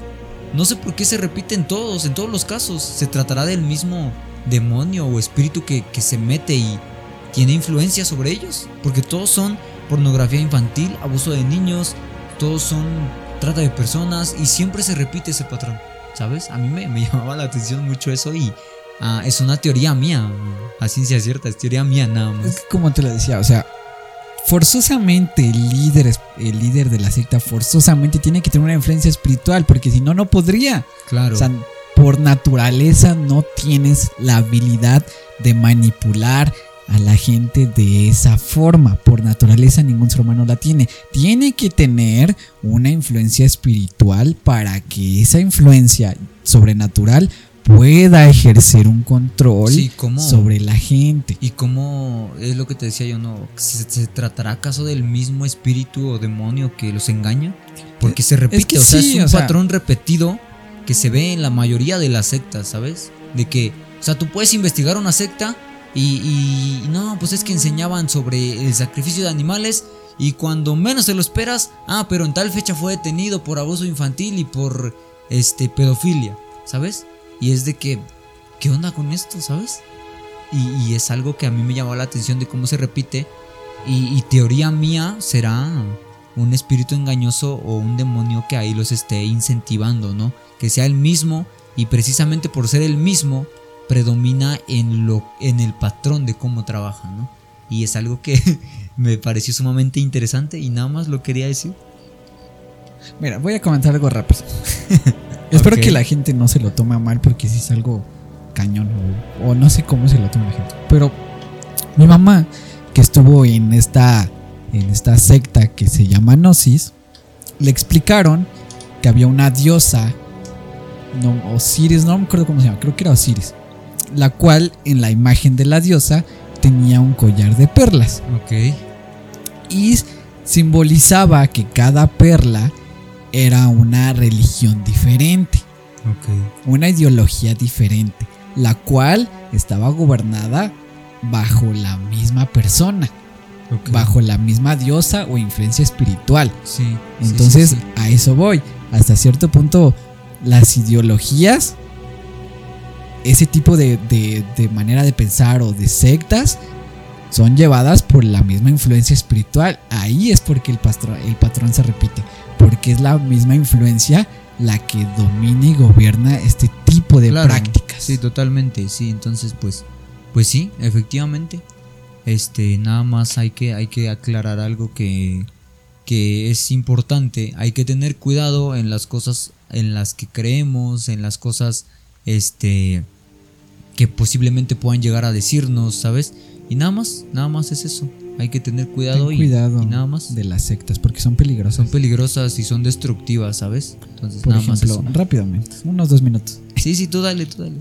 No sé por qué se repite en todos, en todos los casos. Se tratará del mismo demonio o espíritu que, que se mete y tiene influencia sobre ellos. Porque todos son pornografía infantil, abuso de niños, todos son trata de personas y siempre se repite ese patrón. ¿Sabes? A mí me, me llamaba la atención mucho eso y ah, es una teoría mía, a ciencia cierta, es teoría mía nada Es más. que como te lo decía, o sea, forzosamente el líder, es- el líder de la secta forzosamente tiene que tener una influencia espiritual, porque si no, no podría. Claro. O sea, por naturaleza no tienes la habilidad de manipular a la gente de esa forma. Por naturaleza ningún ser humano la tiene. Tiene que tener una influencia espiritual para que esa influencia sobrenatural pueda ejercer un control sobre la gente. ¿Y cómo es lo que te decía yo? ¿No? ¿Se, se tratará acaso del mismo espíritu o demonio que los engaña? Porque se repite, que o sea, sí, es un o sea- patrón repetido que se ve en la mayoría de las sectas, ¿sabes? De que, o sea, tú puedes investigar una secta y, y no, pues es que enseñaban sobre el sacrificio de animales y cuando menos te lo esperas, ah, pero en tal fecha fue detenido por abuso infantil y por este pedofilia, ¿sabes? Y es de que, ¿qué onda con esto, sabes? Y, es algo que a mí me llamó la atención de cómo se repite. Y, y teoría mía será un espíritu engañoso o un demonio que ahí los esté incentivando, ¿no? Que sea el mismo y precisamente por ser el mismo predomina en, lo, en el patrón de cómo trabaja, ¿no? Y es algo que me pareció sumamente interesante y nada más lo quería decir. Mira, voy a comentar algo rápido. Espero que la gente no se lo tome mal porque si es algo cañón o, o no sé cómo se lo toma la gente. Pero mi mamá, que estuvo en esta, en esta secta que se llama Gnosis, le explicaron que había una diosa, no, Osiris, no me acuerdo cómo se llama, creo que era Osiris, la cual en la imagen de la diosa tenía un collar de perlas Ok. y simbolizaba que cada perla era una religión diferente, Ok. una ideología diferente, la cual estaba gobernada bajo la misma persona, bajo la misma diosa o influencia espiritual. Sí. sí, Entonces, sí, sí. a eso voy. Hasta cierto punto, las ideologías, ese tipo de, de- de manera de pensar o de sectas, son llevadas por la misma influencia espiritual. Ahí es porque el, pastro- el patrón se repite. Porque es la misma influencia la que domina y gobierna este tipo de Claro, prácticas. Sí, totalmente, sí. Entonces, pues, pues sí, efectivamente. Este, nada más hay que, hay que aclarar algo que, que es importante. Hay que tener cuidado en las cosas en las que creemos, en las cosas, este, que posiblemente puedan llegar a decirnos, ¿sabes? Y nada más, nada más es eso. Hay que tener cuidado, Ten y, cuidado y nada más. de las sectas porque son peligrosas. Son peligrosas y son destructivas, ¿sabes? Entonces, Por nada ejemplo, más rápidamente, unos dos minutos. eso. Sí, sí, tú dale, tú dale.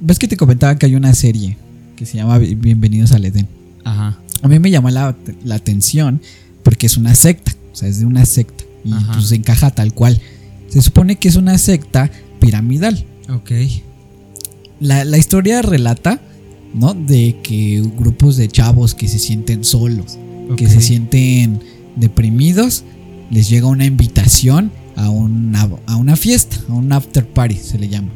¿Ves que te comentaba que hay una serie que se llama Bienvenidos al Edén? Ajá. A mí me llama la, la atención porque es una secta, o sea, es de una secta y Ajá. pues encaja tal cual. Se supone que es una secta piramidal. Ok. La, la historia relata, ¿no? De que grupos de chavos que se sienten solos, que se sienten deprimidos, les llega una invitación a una, a una fiesta, a un after party se le llama,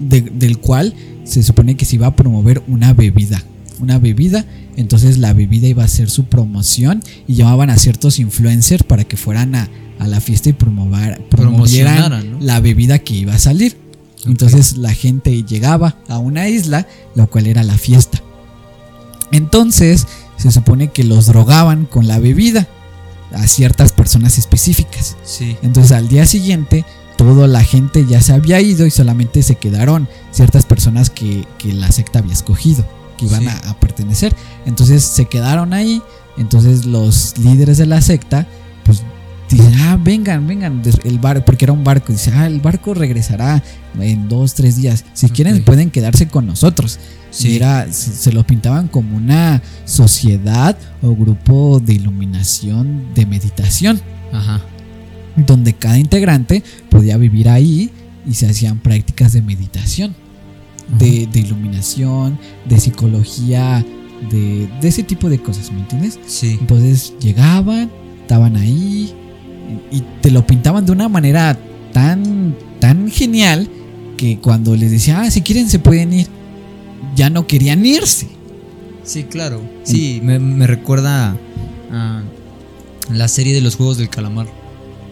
de- del cual se supone que se iba a promover una bebida, una bebida, entonces la bebida iba a ser su promoción y llamaban a ciertos influencers para que fueran a, a la fiesta y promover, promovieran la bebida que iba a salir. Entonces la gente llegaba a una isla, lo cual era la fiesta. Entonces se supone que los drogaban con la bebida a ciertas personas específicas. Sí. Entonces al día siguiente toda la gente ya se había ido y solamente se quedaron ciertas personas que, que la secta había escogido, que iban Sí. a, a pertenecer. Entonces se quedaron ahí. Entonces los líderes de la secta pues dicen, ah, vengan, vengan, el barco, porque era un barco, dice, ah, el barco regresará en dos, tres días. Si quieren pueden quedarse con nosotros. Sí. Y era, se, se lo pintaban como una sociedad o grupo de iluminación de meditación Ajá. donde cada integrante podía vivir ahí y se hacían prácticas de meditación, de, de iluminación, de psicología, de, de ese tipo de cosas, ¿me entiendes? Sí. Entonces llegaban, estaban ahí y, te lo pintaban de una manera tan, tan genial que cuando les decía, ah, si quieren se pueden ir, ya no querían irse. Sí, claro. Sí, me, me recuerda a la serie de los Juegos del Calamar.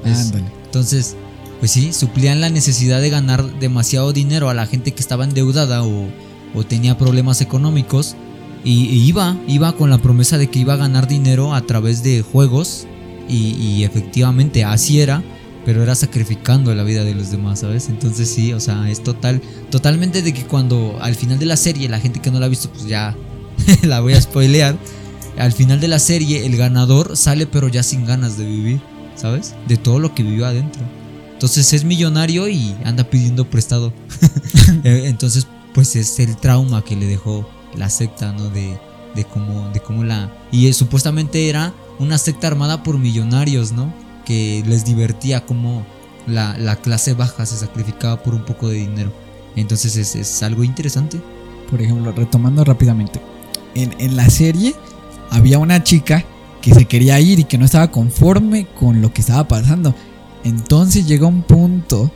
Es- entonces, pues sí, suplían la necesidad de ganar demasiado dinero a la gente que estaba endeudada o, o tenía problemas económicos. Y, y iba, iba con la promesa de que iba a ganar dinero a través de juegos. Y, efectivamente así era. Pero era sacrificando la vida de los demás, ¿sabes? Entonces sí, o sea, es total, totalmente de que cuando al final de la serie, la gente que no la ha visto, pues ya la voy a spoilear. Al final de la serie, el ganador sale pero ya sin ganas de vivir, ¿sabes? De todo lo que vivió adentro. Entonces es millonario y anda pidiendo prestado. Eh, Entonces, pues es el trauma que le dejó la secta, ¿no? De, de cómo, de cómo la... Y supuestamente era una secta armada por millonarios, ¿no? Que les divertía como la, la clase baja se sacrificaba por un poco de dinero. Entonces es, es algo interesante. Por ejemplo, retomando rápidamente, en, en la serie había una chica que se quería ir y que no estaba conforme con lo que estaba pasando. Entonces llega un punto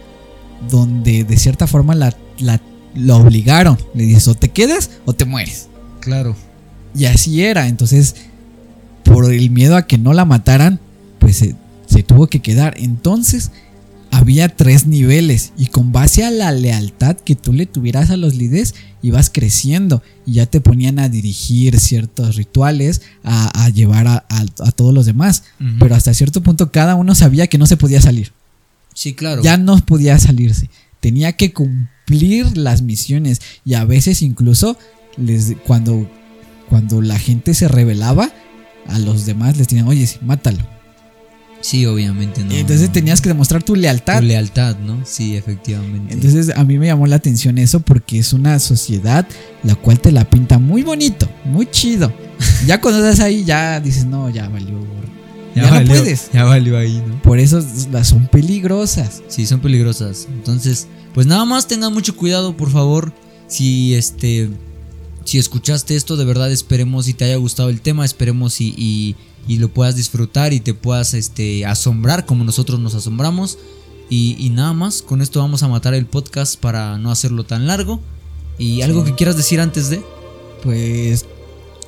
donde de cierta forma la, la, la obligaron. Le dices, o te quedas o te mueres. Claro. Y así era. Entonces, por el miedo a que no la mataran, pues se, se tuvo que quedar. Entonces, había tres niveles. Y con base a la lealtad que tú le tuvieras a los líderes, ibas creciendo. Y ya te ponían a dirigir ciertos rituales, a, a llevar a, a- a todos los demás. Pero hasta cierto punto, cada uno sabía que no se podía salir. Sí, claro. Ya no podía salirse. Tenía que cumplir las misiones. Y a veces incluso les, cuando, cuando la gente se rebelaba, a los demás les tenían, oye, sí, mátalo. Sí, obviamente, no. Entonces no. tenías que demostrar tu lealtad. Tu lealtad, ¿no? Sí, efectivamente. Entonces a mí me llamó la atención eso porque es una sociedad la cual te la pinta muy bonito, muy chido. Ya cuando estás ahí ya dices, no, ya valió. Ya, no valió- puedes. Ya valió ahí, ¿no? Por eso las son peligrosas. Sí, son peligrosas. Entonces, pues nada más tengan mucho cuidado, por favor. Si este si escuchaste esto, de verdad esperemos y te haya gustado el tema, esperemos y, y, y lo puedas disfrutar y te puedas este, asombrar como nosotros nos asombramos. Y, y, nada más, con esto vamos a matar el podcast para no hacerlo tan largo. ¿Y algo que quieras decir antes de? Pues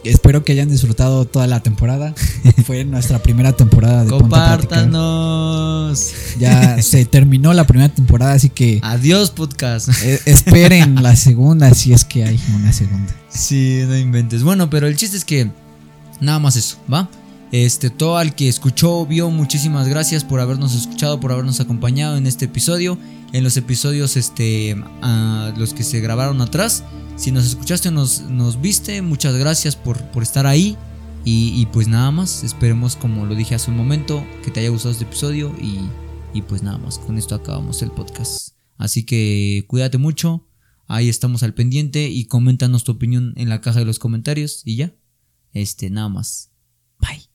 espero que hayan disfrutado toda la temporada. Fue nuestra primera temporada de Compártanos. Ya se terminó la primera temporada, así que. Adiós, podcast. Eh, esperen la segunda, si es que hay una segunda. Sí, no inventes. Bueno, pero el chiste es que. Nada más eso, ¿va? Este, todo al que escuchó, vio, muchísimas gracias por habernos escuchado, por habernos acompañado en este episodio, en los episodios, este, los que se grabaron atrás. Si nos escuchaste o nos, nos viste, muchas gracias por, por estar ahí. Y, y, pues nada más, esperemos como lo dije hace un momento, que te haya gustado este episodio y, y pues nada más, con esto acabamos el podcast. Así que cuídate mucho, ahí estamos al pendiente y coméntanos tu opinión en la caja de los comentarios y ya, este, nada más. Bye.